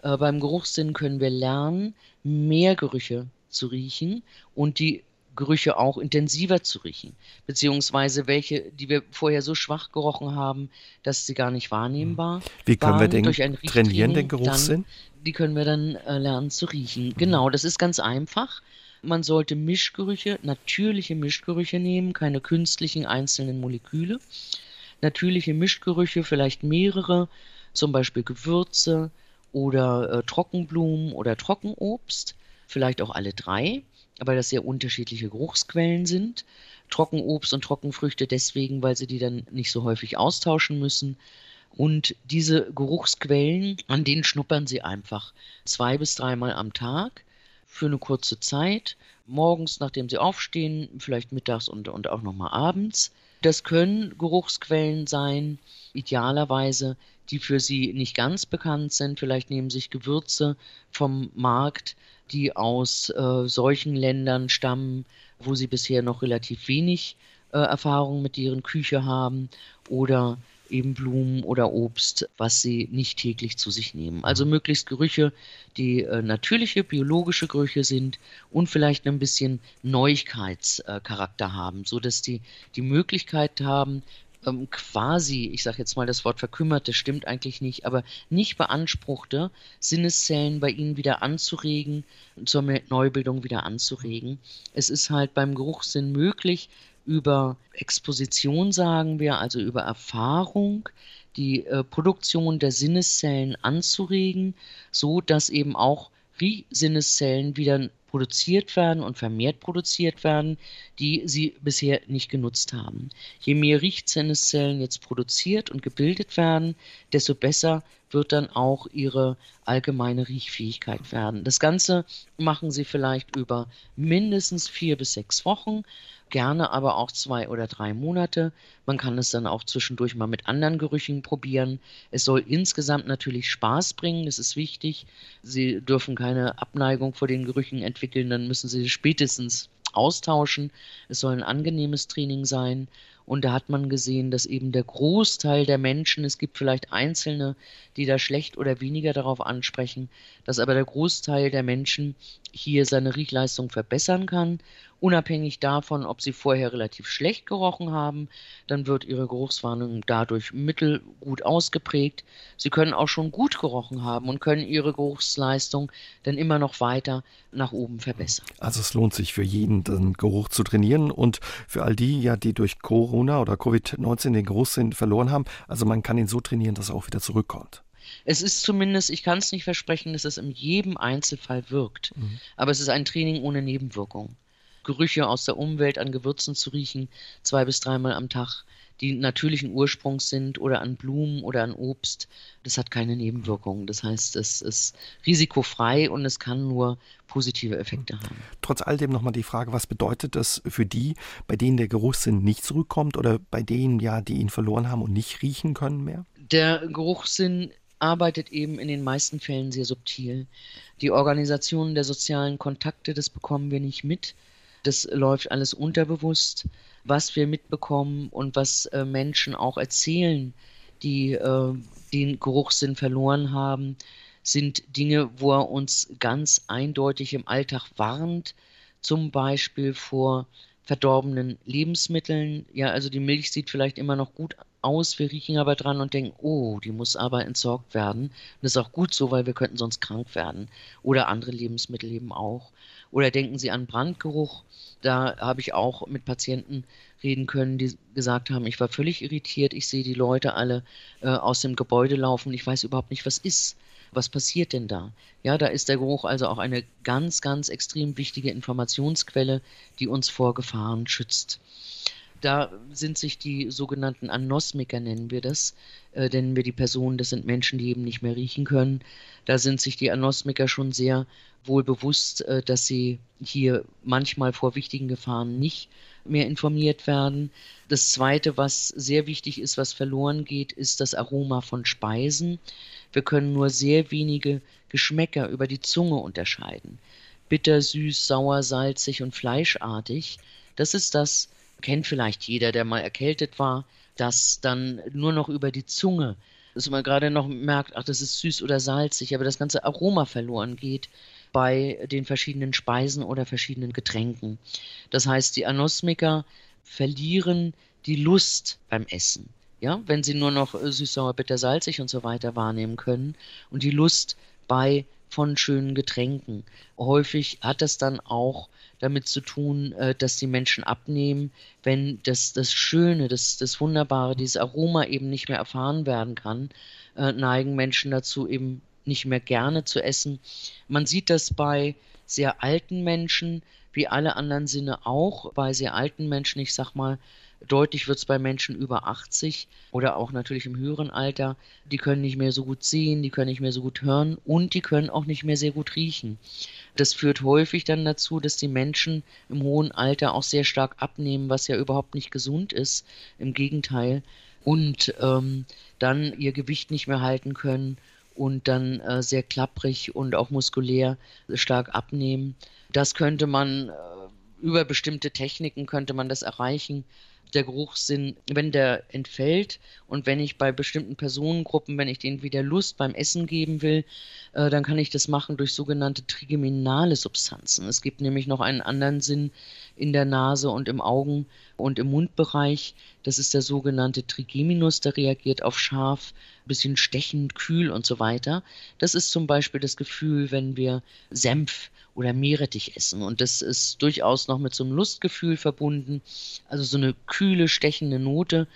Speaker 3: Äh, beim Geruchssinn können wir lernen, mehr Gerüche zu riechen und die Gerüche auch intensiver zu riechen, beziehungsweise welche, die wir vorher so schwach gerochen haben, dass sie gar nicht wahrnehmbar
Speaker 2: Wie können waren, wir den durch ein trainieren, den Geruchssinn?
Speaker 3: Dann, die können wir dann äh, lernen zu riechen. Mhm. Genau, das ist ganz einfach. Man sollte Mischgerüche, natürliche Mischgerüche nehmen, keine künstlichen einzelnen Moleküle. Natürliche Mischgerüche, vielleicht mehrere, zum Beispiel Gewürze oder äh, Trockenblumen oder Trockenobst, vielleicht auch alle drei weil das sehr unterschiedliche Geruchsquellen sind. Trockenobst und Trockenfrüchte deswegen, weil sie die dann nicht so häufig austauschen müssen. Und diese Geruchsquellen, an denen schnuppern sie einfach zwei bis dreimal am Tag für eine kurze Zeit. Morgens, nachdem sie aufstehen, vielleicht mittags und, und auch nochmal abends. Das können Geruchsquellen sein, idealerweise, die für sie nicht ganz bekannt sind. Vielleicht nehmen sich Gewürze vom Markt, die aus äh, solchen Ländern stammen, wo sie bisher noch relativ wenig äh, Erfahrung mit deren Küche haben oder eben Blumen oder Obst, was sie nicht täglich zu sich nehmen. Also möglichst Gerüche, die äh, natürliche, biologische Gerüche sind und vielleicht ein bisschen Neuigkeitscharakter haben, so dass die die Möglichkeit haben, ähm, quasi, ich sage jetzt mal das Wort verkümmerte, stimmt eigentlich nicht, aber nicht beanspruchte Sinneszellen bei ihnen wieder anzuregen, zur Neubildung wieder anzuregen. Es ist halt beim Geruchssinn möglich, über Exposition sagen wir, also über Erfahrung, die äh, Produktion der Sinneszellen anzuregen, so dass eben auch Riechsinneszellen wieder produziert werden und vermehrt produziert werden, die sie bisher nicht genutzt haben. Je mehr Riechsinneszellen jetzt produziert und gebildet werden, desto besser wird dann auch ihre allgemeine Riechfähigkeit werden. Das Ganze machen sie vielleicht über mindestens vier bis sechs Wochen gerne aber auch zwei oder drei Monate. Man kann es dann auch zwischendurch mal mit anderen Gerüchen probieren. Es soll insgesamt natürlich Spaß bringen, das ist wichtig. Sie dürfen keine Abneigung vor den Gerüchen entwickeln, dann müssen Sie spätestens austauschen. Es soll ein angenehmes Training sein und da hat man gesehen, dass eben der Großteil der Menschen, es gibt vielleicht Einzelne, die da schlecht oder weniger darauf ansprechen, dass aber der Großteil der Menschen hier seine Riechleistung verbessern kann unabhängig davon, ob sie vorher relativ schlecht gerochen haben, dann wird ihre Geruchswarnung dadurch mittelgut ausgeprägt. Sie können auch schon gut gerochen haben und können ihre Geruchsleistung dann immer noch weiter nach oben verbessern.
Speaker 2: Also es lohnt sich für jeden, den Geruch zu trainieren und für all die, ja, die durch Corona oder Covid-19 den Geruchssinn verloren haben, also man kann ihn so trainieren, dass er auch wieder zurückkommt.
Speaker 3: Es ist zumindest, ich kann es nicht versprechen, dass es in jedem Einzelfall wirkt, mhm. aber es ist ein Training ohne Nebenwirkung. Gerüche aus der Umwelt an Gewürzen zu riechen, zwei bis dreimal am Tag, die natürlichen Ursprungs sind oder an Blumen oder an Obst. Das hat keine Nebenwirkungen. Das heißt, es ist risikofrei und es kann nur positive Effekte haben.
Speaker 2: Trotz all dem nochmal die Frage, was bedeutet das für die, bei denen der Geruchssinn nicht zurückkommt oder bei denen ja, die ihn verloren haben und nicht riechen können mehr?
Speaker 3: Der Geruchssinn arbeitet eben in den meisten Fällen sehr subtil. Die Organisation der sozialen Kontakte, das bekommen wir nicht mit. Das läuft alles unterbewusst, was wir mitbekommen und was äh, Menschen auch erzählen, die äh, den Geruchssinn verloren haben, sind Dinge, wo er uns ganz eindeutig im Alltag warnt, zum Beispiel vor verdorbenen Lebensmitteln. Ja, also die Milch sieht vielleicht immer noch gut aus, wir riechen aber dran und denken, oh, die muss aber entsorgt werden. Und das ist auch gut so, weil wir könnten sonst krank werden. Oder andere Lebensmittel eben auch. Oder denken Sie an Brandgeruch. Da habe ich auch mit Patienten reden können, die gesagt haben, ich war völlig irritiert, ich sehe die Leute alle äh, aus dem Gebäude laufen, ich weiß überhaupt nicht, was ist. Was passiert denn da? Ja, da ist der Geruch also auch eine ganz, ganz extrem wichtige Informationsquelle, die uns vor Gefahren schützt. Da sind sich die sogenannten Anosmiker, nennen wir das, äh, nennen wir die Personen, das sind Menschen, die eben nicht mehr riechen können. Da sind sich die Anosmiker schon sehr wohl bewusst, äh, dass sie hier manchmal vor wichtigen Gefahren nicht mehr informiert werden. Das Zweite, was sehr wichtig ist, was verloren geht, ist das Aroma von Speisen. Wir können nur sehr wenige Geschmäcker über die Zunge unterscheiden. Bitter, süß, sauer, salzig und fleischartig. Das ist das, kennt vielleicht jeder, der mal erkältet war, dass dann nur noch über die Zunge, dass man gerade noch merkt, ach, das ist süß oder salzig, aber das ganze Aroma verloren geht bei den verschiedenen Speisen oder verschiedenen Getränken. Das heißt, die Anosmiker verlieren die Lust beim Essen. Ja, wenn sie nur noch süß, sauer, bitter, salzig und so weiter wahrnehmen können und die Lust bei von schönen Getränken. Häufig hat das dann auch damit zu tun, äh, dass die Menschen abnehmen, wenn das, das Schöne, das, das Wunderbare, dieses Aroma eben nicht mehr erfahren werden kann, äh, neigen Menschen dazu eben nicht mehr gerne zu essen. Man sieht das bei sehr alten Menschen, wie alle anderen Sinne auch, bei sehr alten Menschen, ich sag mal, Deutlich wird es bei Menschen über 80 oder auch natürlich im höheren Alter. Die können nicht mehr so gut sehen, die können nicht mehr so gut hören und die können auch nicht mehr sehr gut riechen. Das führt häufig dann dazu, dass die Menschen im hohen Alter auch sehr stark abnehmen, was ja überhaupt nicht gesund ist. Im Gegenteil. Und ähm, dann ihr Gewicht nicht mehr halten können und dann äh, sehr klapprig und auch muskulär stark abnehmen. Das könnte man äh, über bestimmte Techniken könnte man das erreichen der Geruchssinn, wenn der entfällt und wenn ich bei bestimmten Personengruppen, wenn ich denen wieder Lust beim Essen geben will, äh, dann kann ich das machen durch sogenannte trigeminale Substanzen. Es gibt nämlich noch einen anderen Sinn in der Nase und im Augen, Und im Mundbereich, das ist der sogenannte Trigeminus, der reagiert auf scharf, ein bisschen stechend, kühl und so weiter. Das ist zum Beispiel das Gefühl, wenn wir Senf oder Meerrettich essen. Und das ist durchaus noch mit so einem Lustgefühl verbunden. Also so eine kühle, stechende Note.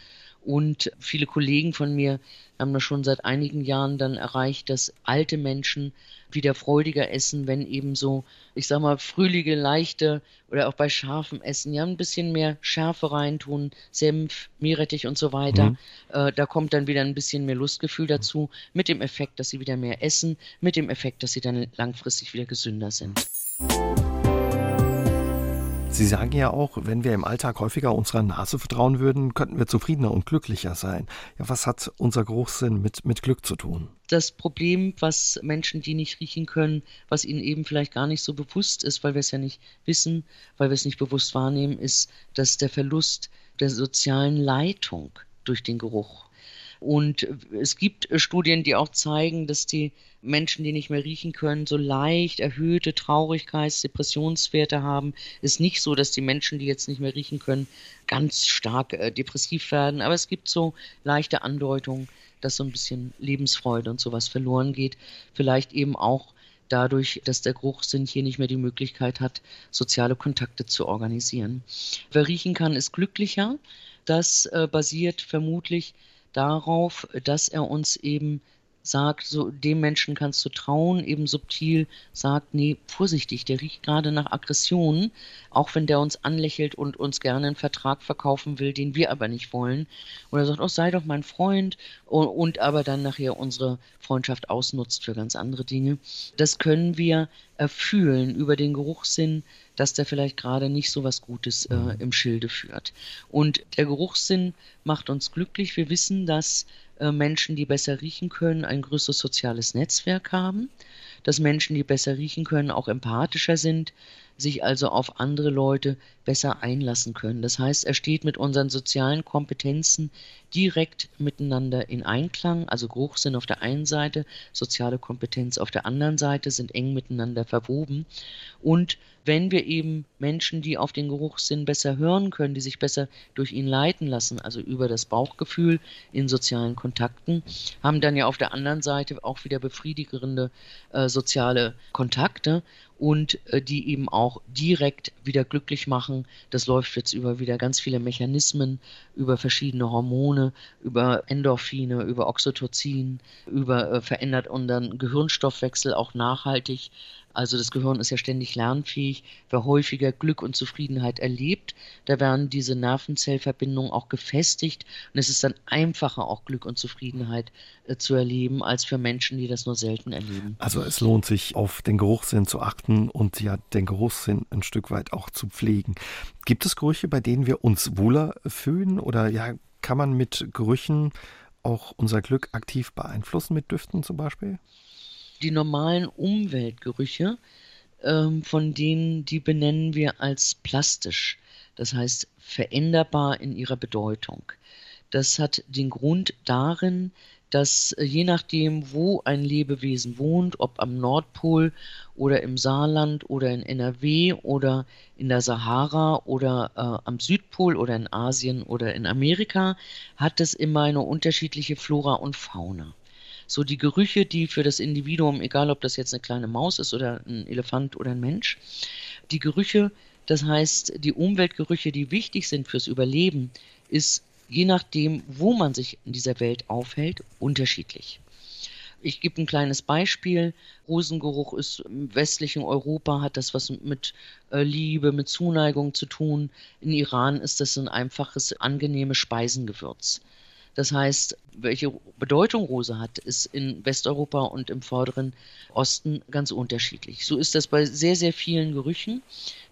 Speaker 3: Und viele Kollegen von mir haben das schon seit einigen Jahren dann erreicht, dass alte Menschen wieder freudiger essen, wenn eben so, ich sag mal, frühlige, leichte oder auch bei scharfem Essen, ja, ein bisschen mehr Schärfe reintun, Senf, Meerrettich und so weiter. Mhm. Äh, da kommt dann wieder ein bisschen mehr Lustgefühl dazu, mit dem Effekt, dass sie wieder mehr essen, mit dem Effekt, dass sie dann langfristig wieder gesünder sind.
Speaker 2: Sie sagen ja auch, wenn wir im Alltag häufiger unserer Nase vertrauen würden, könnten wir zufriedener und glücklicher sein. Ja, was hat unser Geruchssinn mit, mit Glück zu tun?
Speaker 3: Das Problem, was Menschen, die nicht riechen können, was ihnen eben vielleicht gar nicht so bewusst ist, weil wir es ja nicht wissen, weil wir es nicht bewusst wahrnehmen, ist, dass der Verlust der sozialen Leitung durch den Geruch und es gibt Studien, die auch zeigen, dass die Menschen, die nicht mehr riechen können, so leicht erhöhte Traurigkeits-, Depressionswerte haben. Es ist nicht so, dass die Menschen, die jetzt nicht mehr riechen können, ganz stark äh, depressiv werden, aber es gibt so leichte Andeutungen, dass so ein bisschen Lebensfreude und sowas verloren geht. Vielleicht eben auch dadurch, dass der Geruchssinn hier nicht mehr die Möglichkeit hat, soziale Kontakte zu organisieren. Wer riechen kann, ist glücklicher. Das äh, basiert vermutlich darauf, dass er uns eben sagt, so dem Menschen kannst du trauen, eben subtil sagt, nee, vorsichtig, der riecht gerade nach Aggression, auch wenn der uns anlächelt und uns gerne einen Vertrag verkaufen will, den wir aber nicht wollen. Oder sagt, oh, sei doch mein Freund und, und aber dann nachher unsere Freundschaft ausnutzt für ganz andere Dinge. Das können wir erfühlen über den Geruchssinn, dass der vielleicht gerade nicht so was Gutes äh, mhm. im Schilde führt. Und der Geruchssinn macht uns glücklich. Wir wissen, dass äh, Menschen, die besser riechen können, ein größeres soziales Netzwerk haben, dass Menschen, die besser riechen können, auch empathischer sind, sich also auf andere Leute besser einlassen können. Das heißt, er steht mit unseren sozialen Kompetenzen direkt miteinander in Einklang. Also Geruchssinn auf der einen Seite, soziale Kompetenz auf der anderen Seite sind eng miteinander verwoben. Und wenn wir eben Menschen, die auf den Geruchssinn besser hören können, die sich besser durch ihn leiten lassen, also über das Bauchgefühl in sozialen Kontakten, haben dann ja auf der anderen Seite auch wieder befriedigende äh, soziale Kontakte und äh, die eben auch direkt wieder glücklich machen. Das läuft jetzt über wieder ganz viele Mechanismen, über verschiedene Hormone, über Endorphine, über Oxytocin, über äh, verändert unseren Gehirnstoffwechsel auch nachhaltig. Also das Gehirn ist ja ständig lernfähig. Wer häufiger Glück und Zufriedenheit erlebt, da werden diese Nervenzellverbindungen auch gefestigt und es ist dann einfacher, auch Glück und Zufriedenheit äh, zu erleben, als für Menschen, die das nur selten erleben.
Speaker 2: Also es lohnt sich, auf den Geruchssinn zu achten und ja den Geruchssinn ein Stück weit auch zu pflegen. Gibt es Gerüche, bei denen wir uns wohler fühlen oder ja, kann man mit Gerüchen auch unser Glück aktiv beeinflussen, mit Düften zum Beispiel?
Speaker 3: Die normalen Umweltgerüche, ähm, von denen die benennen wir als plastisch, das heißt veränderbar in ihrer Bedeutung. Das hat den Grund darin, dass äh, je nachdem, wo ein Lebewesen wohnt, ob am Nordpol oder im Saarland oder in NRW oder in der Sahara oder äh, am Südpol oder in Asien oder in Amerika, hat es immer eine unterschiedliche Flora und Fauna so die Gerüche, die für das Individuum, egal ob das jetzt eine kleine Maus ist oder ein Elefant oder ein Mensch, die Gerüche, das heißt die Umweltgerüche, die wichtig sind fürs Überleben, ist je nachdem, wo man sich in dieser Welt aufhält, unterschiedlich. Ich gebe ein kleines Beispiel. Rosengeruch ist im westlichen Europa, hat das was mit äh, Liebe, mit Zuneigung zu tun. In Iran ist das ein einfaches, angenehmes Speisengewürz. Das heißt, welche Bedeutung Rose hat, ist in Westeuropa und im vorderen Osten ganz unterschiedlich. So ist das bei sehr, sehr vielen Gerüchen.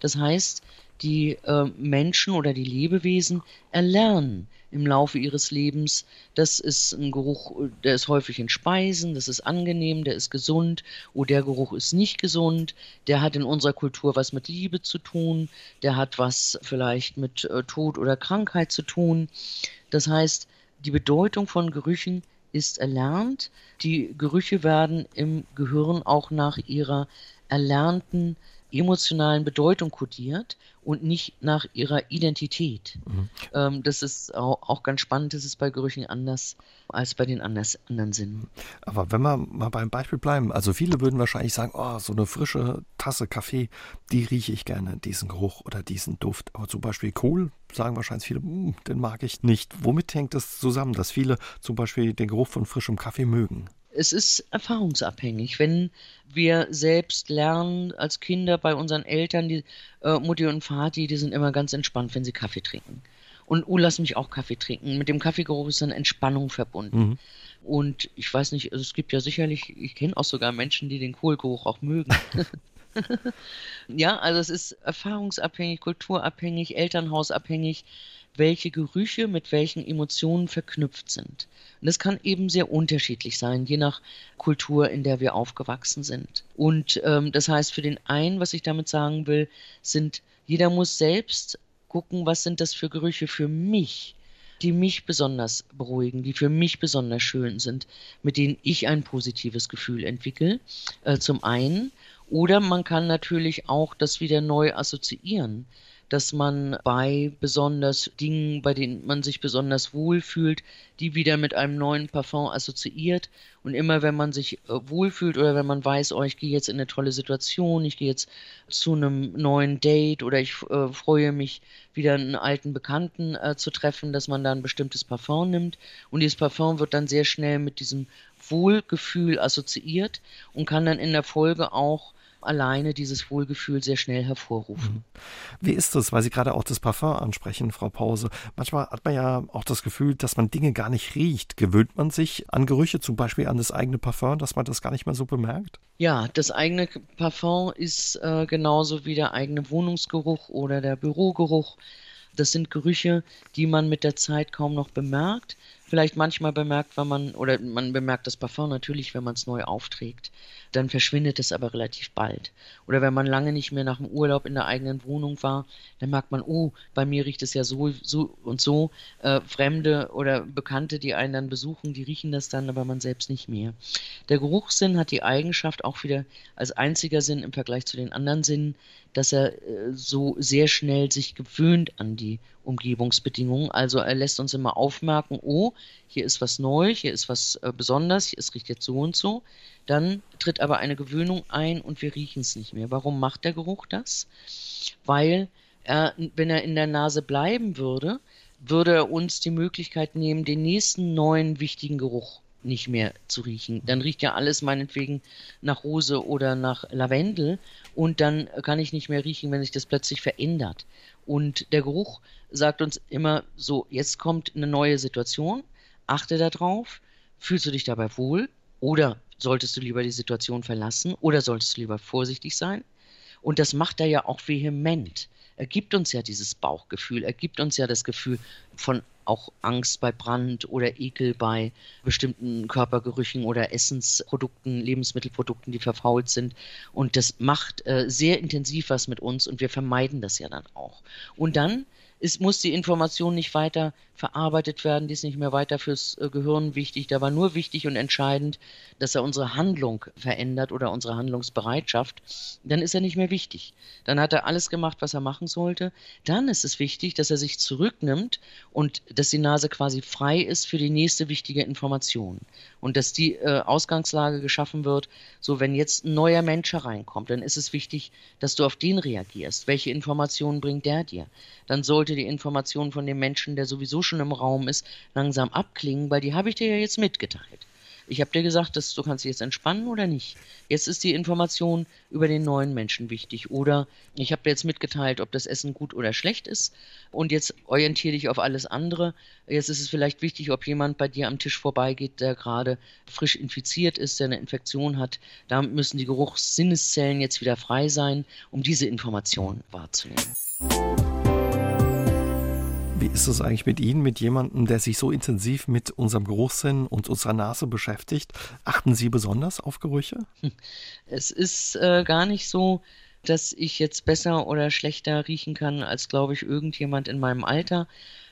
Speaker 3: Das heißt, die äh, Menschen oder die Lebewesen erlernen im Laufe ihres Lebens, das ist ein Geruch, der ist häufig in Speisen, das ist angenehm, der ist gesund, oh, der Geruch ist nicht gesund, der hat in unserer Kultur was mit Liebe zu tun, der hat was vielleicht mit äh, Tod oder Krankheit zu tun. Das heißt, die Bedeutung von Gerüchen ist erlernt. Die Gerüche werden im Gehirn auch nach ihrer erlernten emotionalen Bedeutung kodiert und nicht nach ihrer Identität. Mhm. Ähm, das ist auch, auch, ganz spannend, das ist bei Gerüchen anders als bei den anders, anderen Sinnen.
Speaker 2: Aber wenn wir mal beim Beispiel bleiben, also viele würden wahrscheinlich sagen, oh, so eine frische Tasse Kaffee, die rieche ich gerne, diesen Geruch oder diesen Duft. Aber zum Beispiel Kohl, sagen wahrscheinlich viele, hm, den mag ich nicht. Womit hängt das zusammen, dass viele zum Beispiel den Geruch von frischem Kaffee mögen?
Speaker 3: Es ist erfahrungsabhängig. Wenn wir selbst lernen als Kinder bei unseren Eltern, die äh, Mutti und Vati, die sind immer ganz entspannt, wenn sie Kaffee trinken. Und oh, lass mich auch Kaffee trinken. Mit dem Kaffeegeruch ist dann Entspannung verbunden. Mhm. Und ich weiß nicht, also es gibt ja sicherlich, ich kenne auch sogar Menschen, die den Kohlgeruch auch mögen. ja, also es ist erfahrungsabhängig, kulturabhängig, elternhausabhängig welche Gerüche mit welchen Emotionen verknüpft sind. Und das kann eben sehr unterschiedlich sein, je nach Kultur, in der wir aufgewachsen sind. Und ähm, das heißt, für den einen, was ich damit sagen will, sind, jeder muss selbst gucken, was sind das für Gerüche für mich, die mich besonders beruhigen, die für mich besonders schön sind, mit denen ich ein positives Gefühl entwickle, äh, zum einen. Oder man kann natürlich auch das wieder neu assoziieren dass man bei besonders Dingen, bei denen man sich besonders wohlfühlt, die wieder mit einem neuen Parfum assoziiert. Und immer wenn man sich äh, wohlfühlt oder wenn man weiß, oh, ich gehe jetzt in eine tolle Situation, ich gehe jetzt zu einem neuen Date oder ich äh, freue mich, wieder einen alten Bekannten äh, zu treffen, dass man da ein bestimmtes Parfum nimmt. Und dieses Parfum wird dann sehr schnell mit diesem Wohlgefühl assoziiert und kann dann in der Folge auch alleine dieses Wohlgefühl sehr schnell hervorrufen. Mhm.
Speaker 2: Wie ist das, weil Sie gerade auch das Parfum ansprechen, Frau Pause? Manchmal hat man ja auch das Gefühl, dass man Dinge gar nicht riecht. Gewöhnt man sich an Gerüche, zum Beispiel an das eigene Parfum, dass man das gar nicht mehr so bemerkt?
Speaker 3: Ja, das eigene Parfum ist äh, genauso wie der eigene Wohnungsgeruch oder der Bürogeruch. Das sind Gerüche, die man mit der Zeit kaum noch bemerkt vielleicht manchmal bemerkt, wenn man, oder man bemerkt das Parfum natürlich, wenn man es neu aufträgt. Dann verschwindet es aber relativ bald. Oder wenn man lange nicht mehr nach dem Urlaub in der eigenen Wohnung war, dann merkt man, oh, bei mir riecht es ja so, so und so. Äh, Fremde oder Bekannte, die einen dann besuchen, die riechen das dann, aber man selbst nicht mehr. Der Geruchssinn hat die Eigenschaft auch wieder als einziger Sinn im Vergleich zu den anderen Sinnen, dass er äh, so sehr schnell sich gewöhnt an die Umgebungsbedingungen. Also er lässt uns immer aufmerken, oh, hier ist was neu, hier ist was äh, besonders, es riecht jetzt so und so. Dann tritt aber eine Gewöhnung ein und wir riechen es nicht mehr. Warum macht der Geruch das? Weil er, wenn er in der Nase bleiben würde, würde er uns die Möglichkeit nehmen, den nächsten neuen wichtigen Geruch nicht mehr zu riechen. Dann riecht ja alles meinetwegen nach Rose oder nach Lavendel und dann kann ich nicht mehr riechen, wenn sich das plötzlich verändert. Und der Geruch sagt uns immer so, jetzt kommt eine neue Situation, achte darauf, fühlst du dich dabei wohl oder solltest du lieber die Situation verlassen oder solltest du lieber vorsichtig sein? Und das macht er ja auch vehement. Er gibt uns ja dieses Bauchgefühl, er gibt uns ja das Gefühl von auch Angst bei Brand oder Ekel bei bestimmten Körpergerüchen oder Essensprodukten, Lebensmittelprodukten, die verfault sind. Und das macht äh, sehr intensiv was mit uns und wir vermeiden das ja dann auch. Und dann es muss die Information nicht weiter verarbeitet werden, die ist nicht mehr weiter fürs äh, Gehirn wichtig. Da war nur wichtig und entscheidend, dass er unsere Handlung verändert oder unsere Handlungsbereitschaft. Dann ist er nicht mehr wichtig. Dann hat er alles gemacht, was er machen sollte. Dann ist es wichtig, dass er sich zurücknimmt und dass die Nase quasi frei ist für die nächste wichtige Information. Und dass die äh, Ausgangslage geschaffen wird, so wenn jetzt ein neuer Mensch hereinkommt, dann ist es wichtig, dass du auf den reagierst. Welche Informationen bringt der dir? Dann sollte die Information von dem Menschen, der sowieso schon im Raum ist, langsam abklingen, weil die habe ich dir ja jetzt mitgeteilt. Ich habe dir gesagt, dass du kannst dich jetzt entspannen oder nicht. Jetzt ist die Information über den neuen Menschen wichtig. Oder ich habe dir jetzt mitgeteilt, ob das Essen gut oder schlecht ist. Und jetzt orientiere dich auf alles andere. Jetzt ist es vielleicht wichtig, ob jemand bei dir am Tisch vorbeigeht, der gerade frisch infiziert ist, der eine Infektion hat. Da müssen die Geruchssinneszellen jetzt wieder frei sein, um diese Information wahrzunehmen.
Speaker 2: Ist es eigentlich mit Ihnen, mit jemandem, der sich so intensiv mit unserem Geruchssinn und unserer Nase beschäftigt? Achten Sie besonders auf Gerüche?
Speaker 3: Es ist äh, gar nicht so, dass ich jetzt besser oder schlechter riechen kann als, glaube ich, irgendjemand in meinem Alter.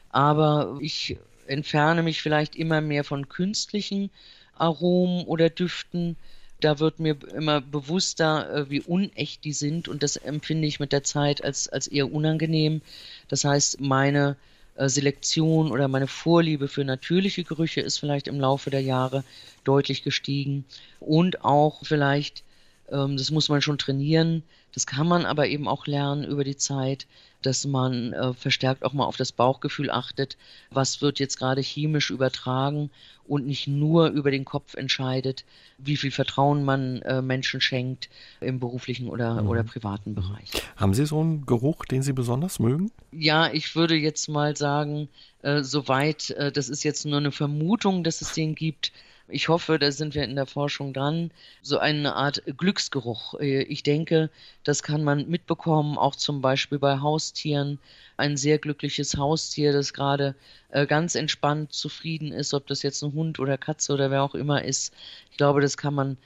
Speaker 3: Aber ich entferne mich vielleicht immer mehr von künstlichen Aromen oder Düften Da wird mir immer bewusster, äh, wie unecht die sind und das empfinde ich mit der Zeit als, als eher unangenehm. Das heißt, meine Selektion oder meine Vorliebe für natürliche Gerüche ist vielleicht im Laufe der Jahre deutlich gestiegen und auch vielleicht, ähm, das muss man schon trainieren, das kann man aber eben auch lernen über die Zeit, dass man äh, verstärkt auch mal auf das Bauchgefühl achtet, was wird jetzt gerade chemisch übertragen und nicht nur über den Kopf entscheidet, wie viel Vertrauen man äh, Menschen schenkt im beruflichen oder, mhm. oder privaten Bereich.
Speaker 2: Haben Sie so einen Geruch, den Sie besonders mögen?
Speaker 3: Ja, ich würde jetzt mal sagen, äh, soweit, äh, das ist jetzt nur eine Vermutung, dass es den gibt, ich hoffe, da sind wir in der Forschung dran, so eine Art Glücksgeruch. Äh, ich denke, das kann man mitbekommen, auch zum Beispiel bei Haustieren. Ein sehr glückliches Haustier, das gerade äh, ganz entspannt zufrieden ist, ob das jetzt ein Hund oder Katze oder wer auch immer ist. Ich glaube, das kann man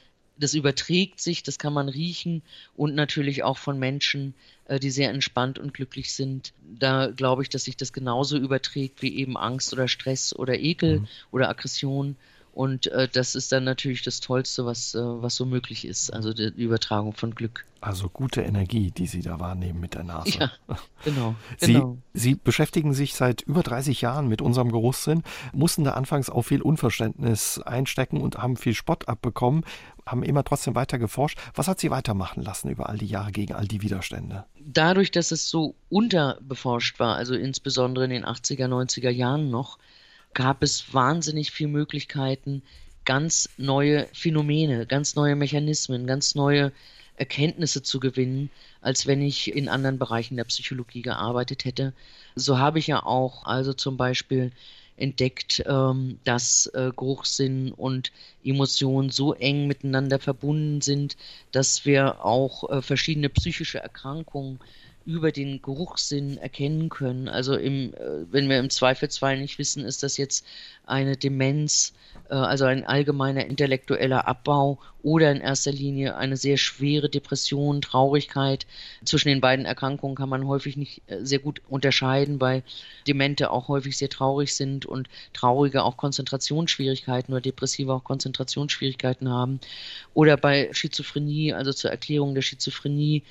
Speaker 3: das überträgt sich, das kann man riechen und natürlich auch von Menschen, äh, die sehr entspannt und glücklich sind. Da glaube ich, dass sich das genauso überträgt wie eben Angst oder Stress oder Ekel mhm. oder Aggression. Und äh, das ist dann natürlich das Tollste, was, äh, was so möglich ist, also die Übertragung von Glück.
Speaker 2: Also gute Energie, die Sie da wahrnehmen mit der Nase.
Speaker 3: Ja, genau.
Speaker 2: Sie,
Speaker 3: genau.
Speaker 2: Sie beschäftigen sich seit über 30 Jahren mit unserem Geruchssinn, mussten da anfangs auch viel Unverständnis einstecken und haben viel Spott abbekommen, haben immer trotzdem weiter geforscht. Was hat Sie weitermachen lassen über all die Jahre gegen all die Widerstände?
Speaker 3: Dadurch, dass es so unterbeforscht war, also insbesondere in den 80er, 90er Jahren noch, gab es wahnsinnig viele Möglichkeiten, ganz neue Phänomene, ganz neue Mechanismen, ganz neue Erkenntnisse zu gewinnen, als wenn ich in anderen Bereichen der Psychologie gearbeitet hätte. So habe ich ja auch also zum Beispiel entdeckt, ähm, dass äh, Geruchssinn und Emotionen so eng miteinander verbunden sind, dass wir auch äh, verschiedene psychische Erkrankungen über den Geruchssinn erkennen können. Also im, äh, wenn wir im Zweifelsfall nicht wissen, ist das jetzt eine Demenz, äh, also ein allgemeiner intellektueller Abbau oder in erster Linie eine sehr schwere Depression, Traurigkeit. Zwischen den beiden Erkrankungen kann man häufig nicht äh, sehr gut unterscheiden, weil Demente auch häufig sehr traurig sind und Traurige auch Konzentrationsschwierigkeiten oder Depressive auch Konzentrationsschwierigkeiten haben. Oder bei Schizophrenie, also zur Erklärung der Schizophrenie,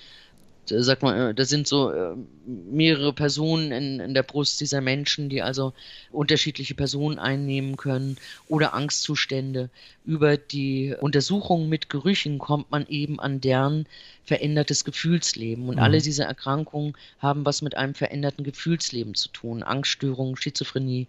Speaker 3: äh, sag mal, äh, da sind so äh, mehrere Personen in, in der Brust dieser Menschen, die also unterschiedliche Personen einnehmen können oder Angstzustände. Über die Untersuchung mit Gerüchen kommt man eben an deren verändertes Gefühlsleben. Und mhm. alle diese Erkrankungen haben was mit einem veränderten Gefühlsleben zu tun. Angststörungen, Schizophrenie,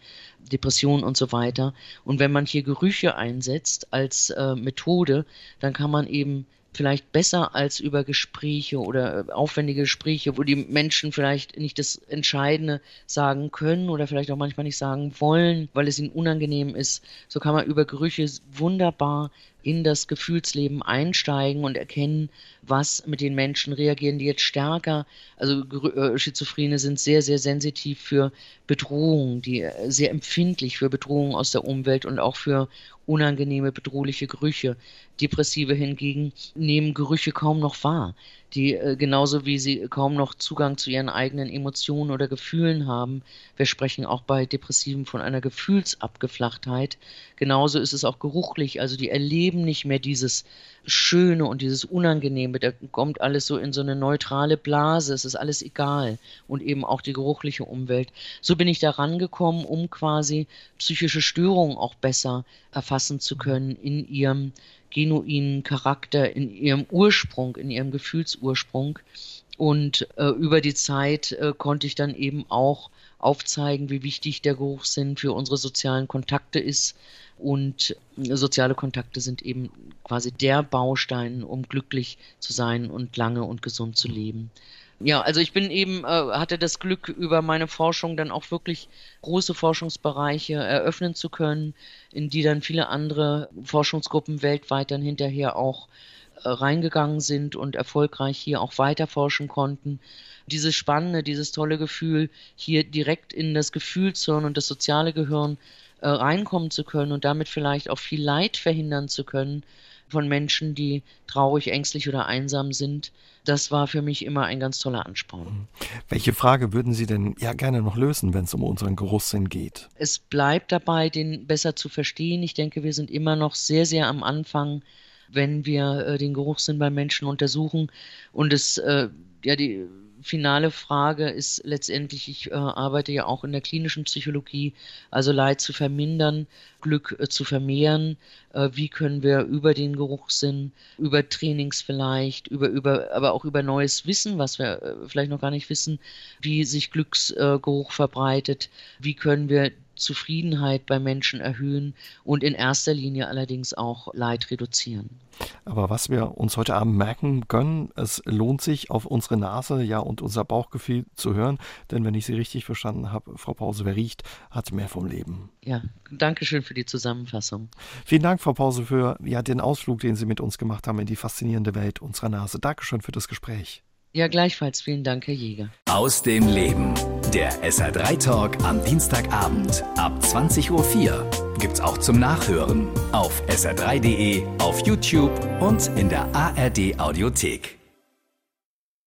Speaker 3: Depression und so weiter. Und wenn man hier Gerüche einsetzt als äh, Methode, dann kann man eben vielleicht besser als über Gespräche oder äh, aufwendige Gespräche, wo die Menschen vielleicht nicht das Entscheidende sagen können oder vielleicht auch manchmal nicht sagen wollen, weil es ihnen unangenehm ist. So kann man über Gerüche wunderbar in das Gefühlsleben einsteigen und erkennen, was mit den Menschen reagieren, die jetzt stärker, also äh, Schizophrene sind sehr, sehr sensitiv für Bedrohungen, die äh, sehr empfindlich für Bedrohungen aus der Umwelt und auch für unangenehme, bedrohliche Gerüche. Depressive hingegen nehmen Gerüche kaum noch wahr die äh, genauso wie sie kaum noch Zugang zu ihren eigenen Emotionen oder Gefühlen haben. Wir sprechen auch bei Depressiven von einer Gefühlsabgeflachtheit. Genauso ist es auch geruchlich. Also die erleben nicht mehr dieses Schöne und dieses Unangenehme. Da kommt alles so in so eine neutrale Blase. Es ist alles egal. Und eben auch die geruchliche Umwelt. So bin ich da rangekommen, um quasi psychische Störungen auch besser erfassen zu können in ihrem genuinen Charakter, in ihrem Ursprung, in ihrem Gefühlsursprung. Und äh, über die Zeit äh, konnte ich dann eben auch aufzeigen, wie wichtig der Geruchssinn für unsere sozialen Kontakte ist. Und äh, soziale Kontakte sind eben quasi der Baustein, um glücklich zu sein und lange und gesund zu leben. Ja, also ich bin eben, äh, hatte das Glück, über meine Forschung dann auch wirklich große Forschungsbereiche eröffnen zu können, in die dann viele andere Forschungsgruppen weltweit dann hinterher auch äh, reingegangen sind und erfolgreich hier auch weiter forschen konnten. Dieses spannende, dieses tolle Gefühl, hier direkt in das Gefühlshirn und das soziale Gehirn äh, reinkommen zu können und damit vielleicht auch viel Leid verhindern zu können, von Menschen, die traurig, ängstlich oder einsam sind. Das war für mich immer ein ganz toller Ansporn. Mhm.
Speaker 2: Welche Frage würden Sie denn ja gerne noch lösen, wenn es um unseren Geruchssinn geht?
Speaker 3: Es bleibt dabei, den besser zu verstehen. Ich denke, wir sind immer noch sehr, sehr am Anfang wenn wir äh, den Geruchssinn beim Menschen untersuchen. Und es, äh, ja, die finale Frage ist letztendlich, ich äh, arbeite ja auch in der klinischen Psychologie, also Leid zu vermindern, Glück äh, zu vermehren. Äh, wie können wir über den Geruchssinn, über Trainings vielleicht, über, über, aber auch über neues Wissen, was wir äh, vielleicht noch gar nicht wissen, wie sich Glücksgeruch verbreitet, wie können wir Zufriedenheit bei Menschen erhöhen und in erster Linie allerdings auch Leid reduzieren.
Speaker 2: Aber was wir uns heute Abend merken können, es lohnt sich auf unsere Nase, ja, und unser Bauchgefühl zu hören, denn wenn ich Sie richtig verstanden habe, Frau Pause, wer riecht, hat mehr vom Leben.
Speaker 3: Ja, danke schön für die Zusammenfassung.
Speaker 2: Vielen Dank, Frau Pause, für ja, den Ausflug, den Sie mit uns gemacht haben in die faszinierende Welt unserer Nase. Dankeschön für das Gespräch.
Speaker 3: Ja, gleichfalls. Vielen Dank, Herr Jäger.
Speaker 1: Aus dem Leben. Der SR3 Talk am Dienstagabend ab 20.04 Uhr gibt's auch zum Nachhören auf sr3.de, auf YouTube und in der ARD Audiothek.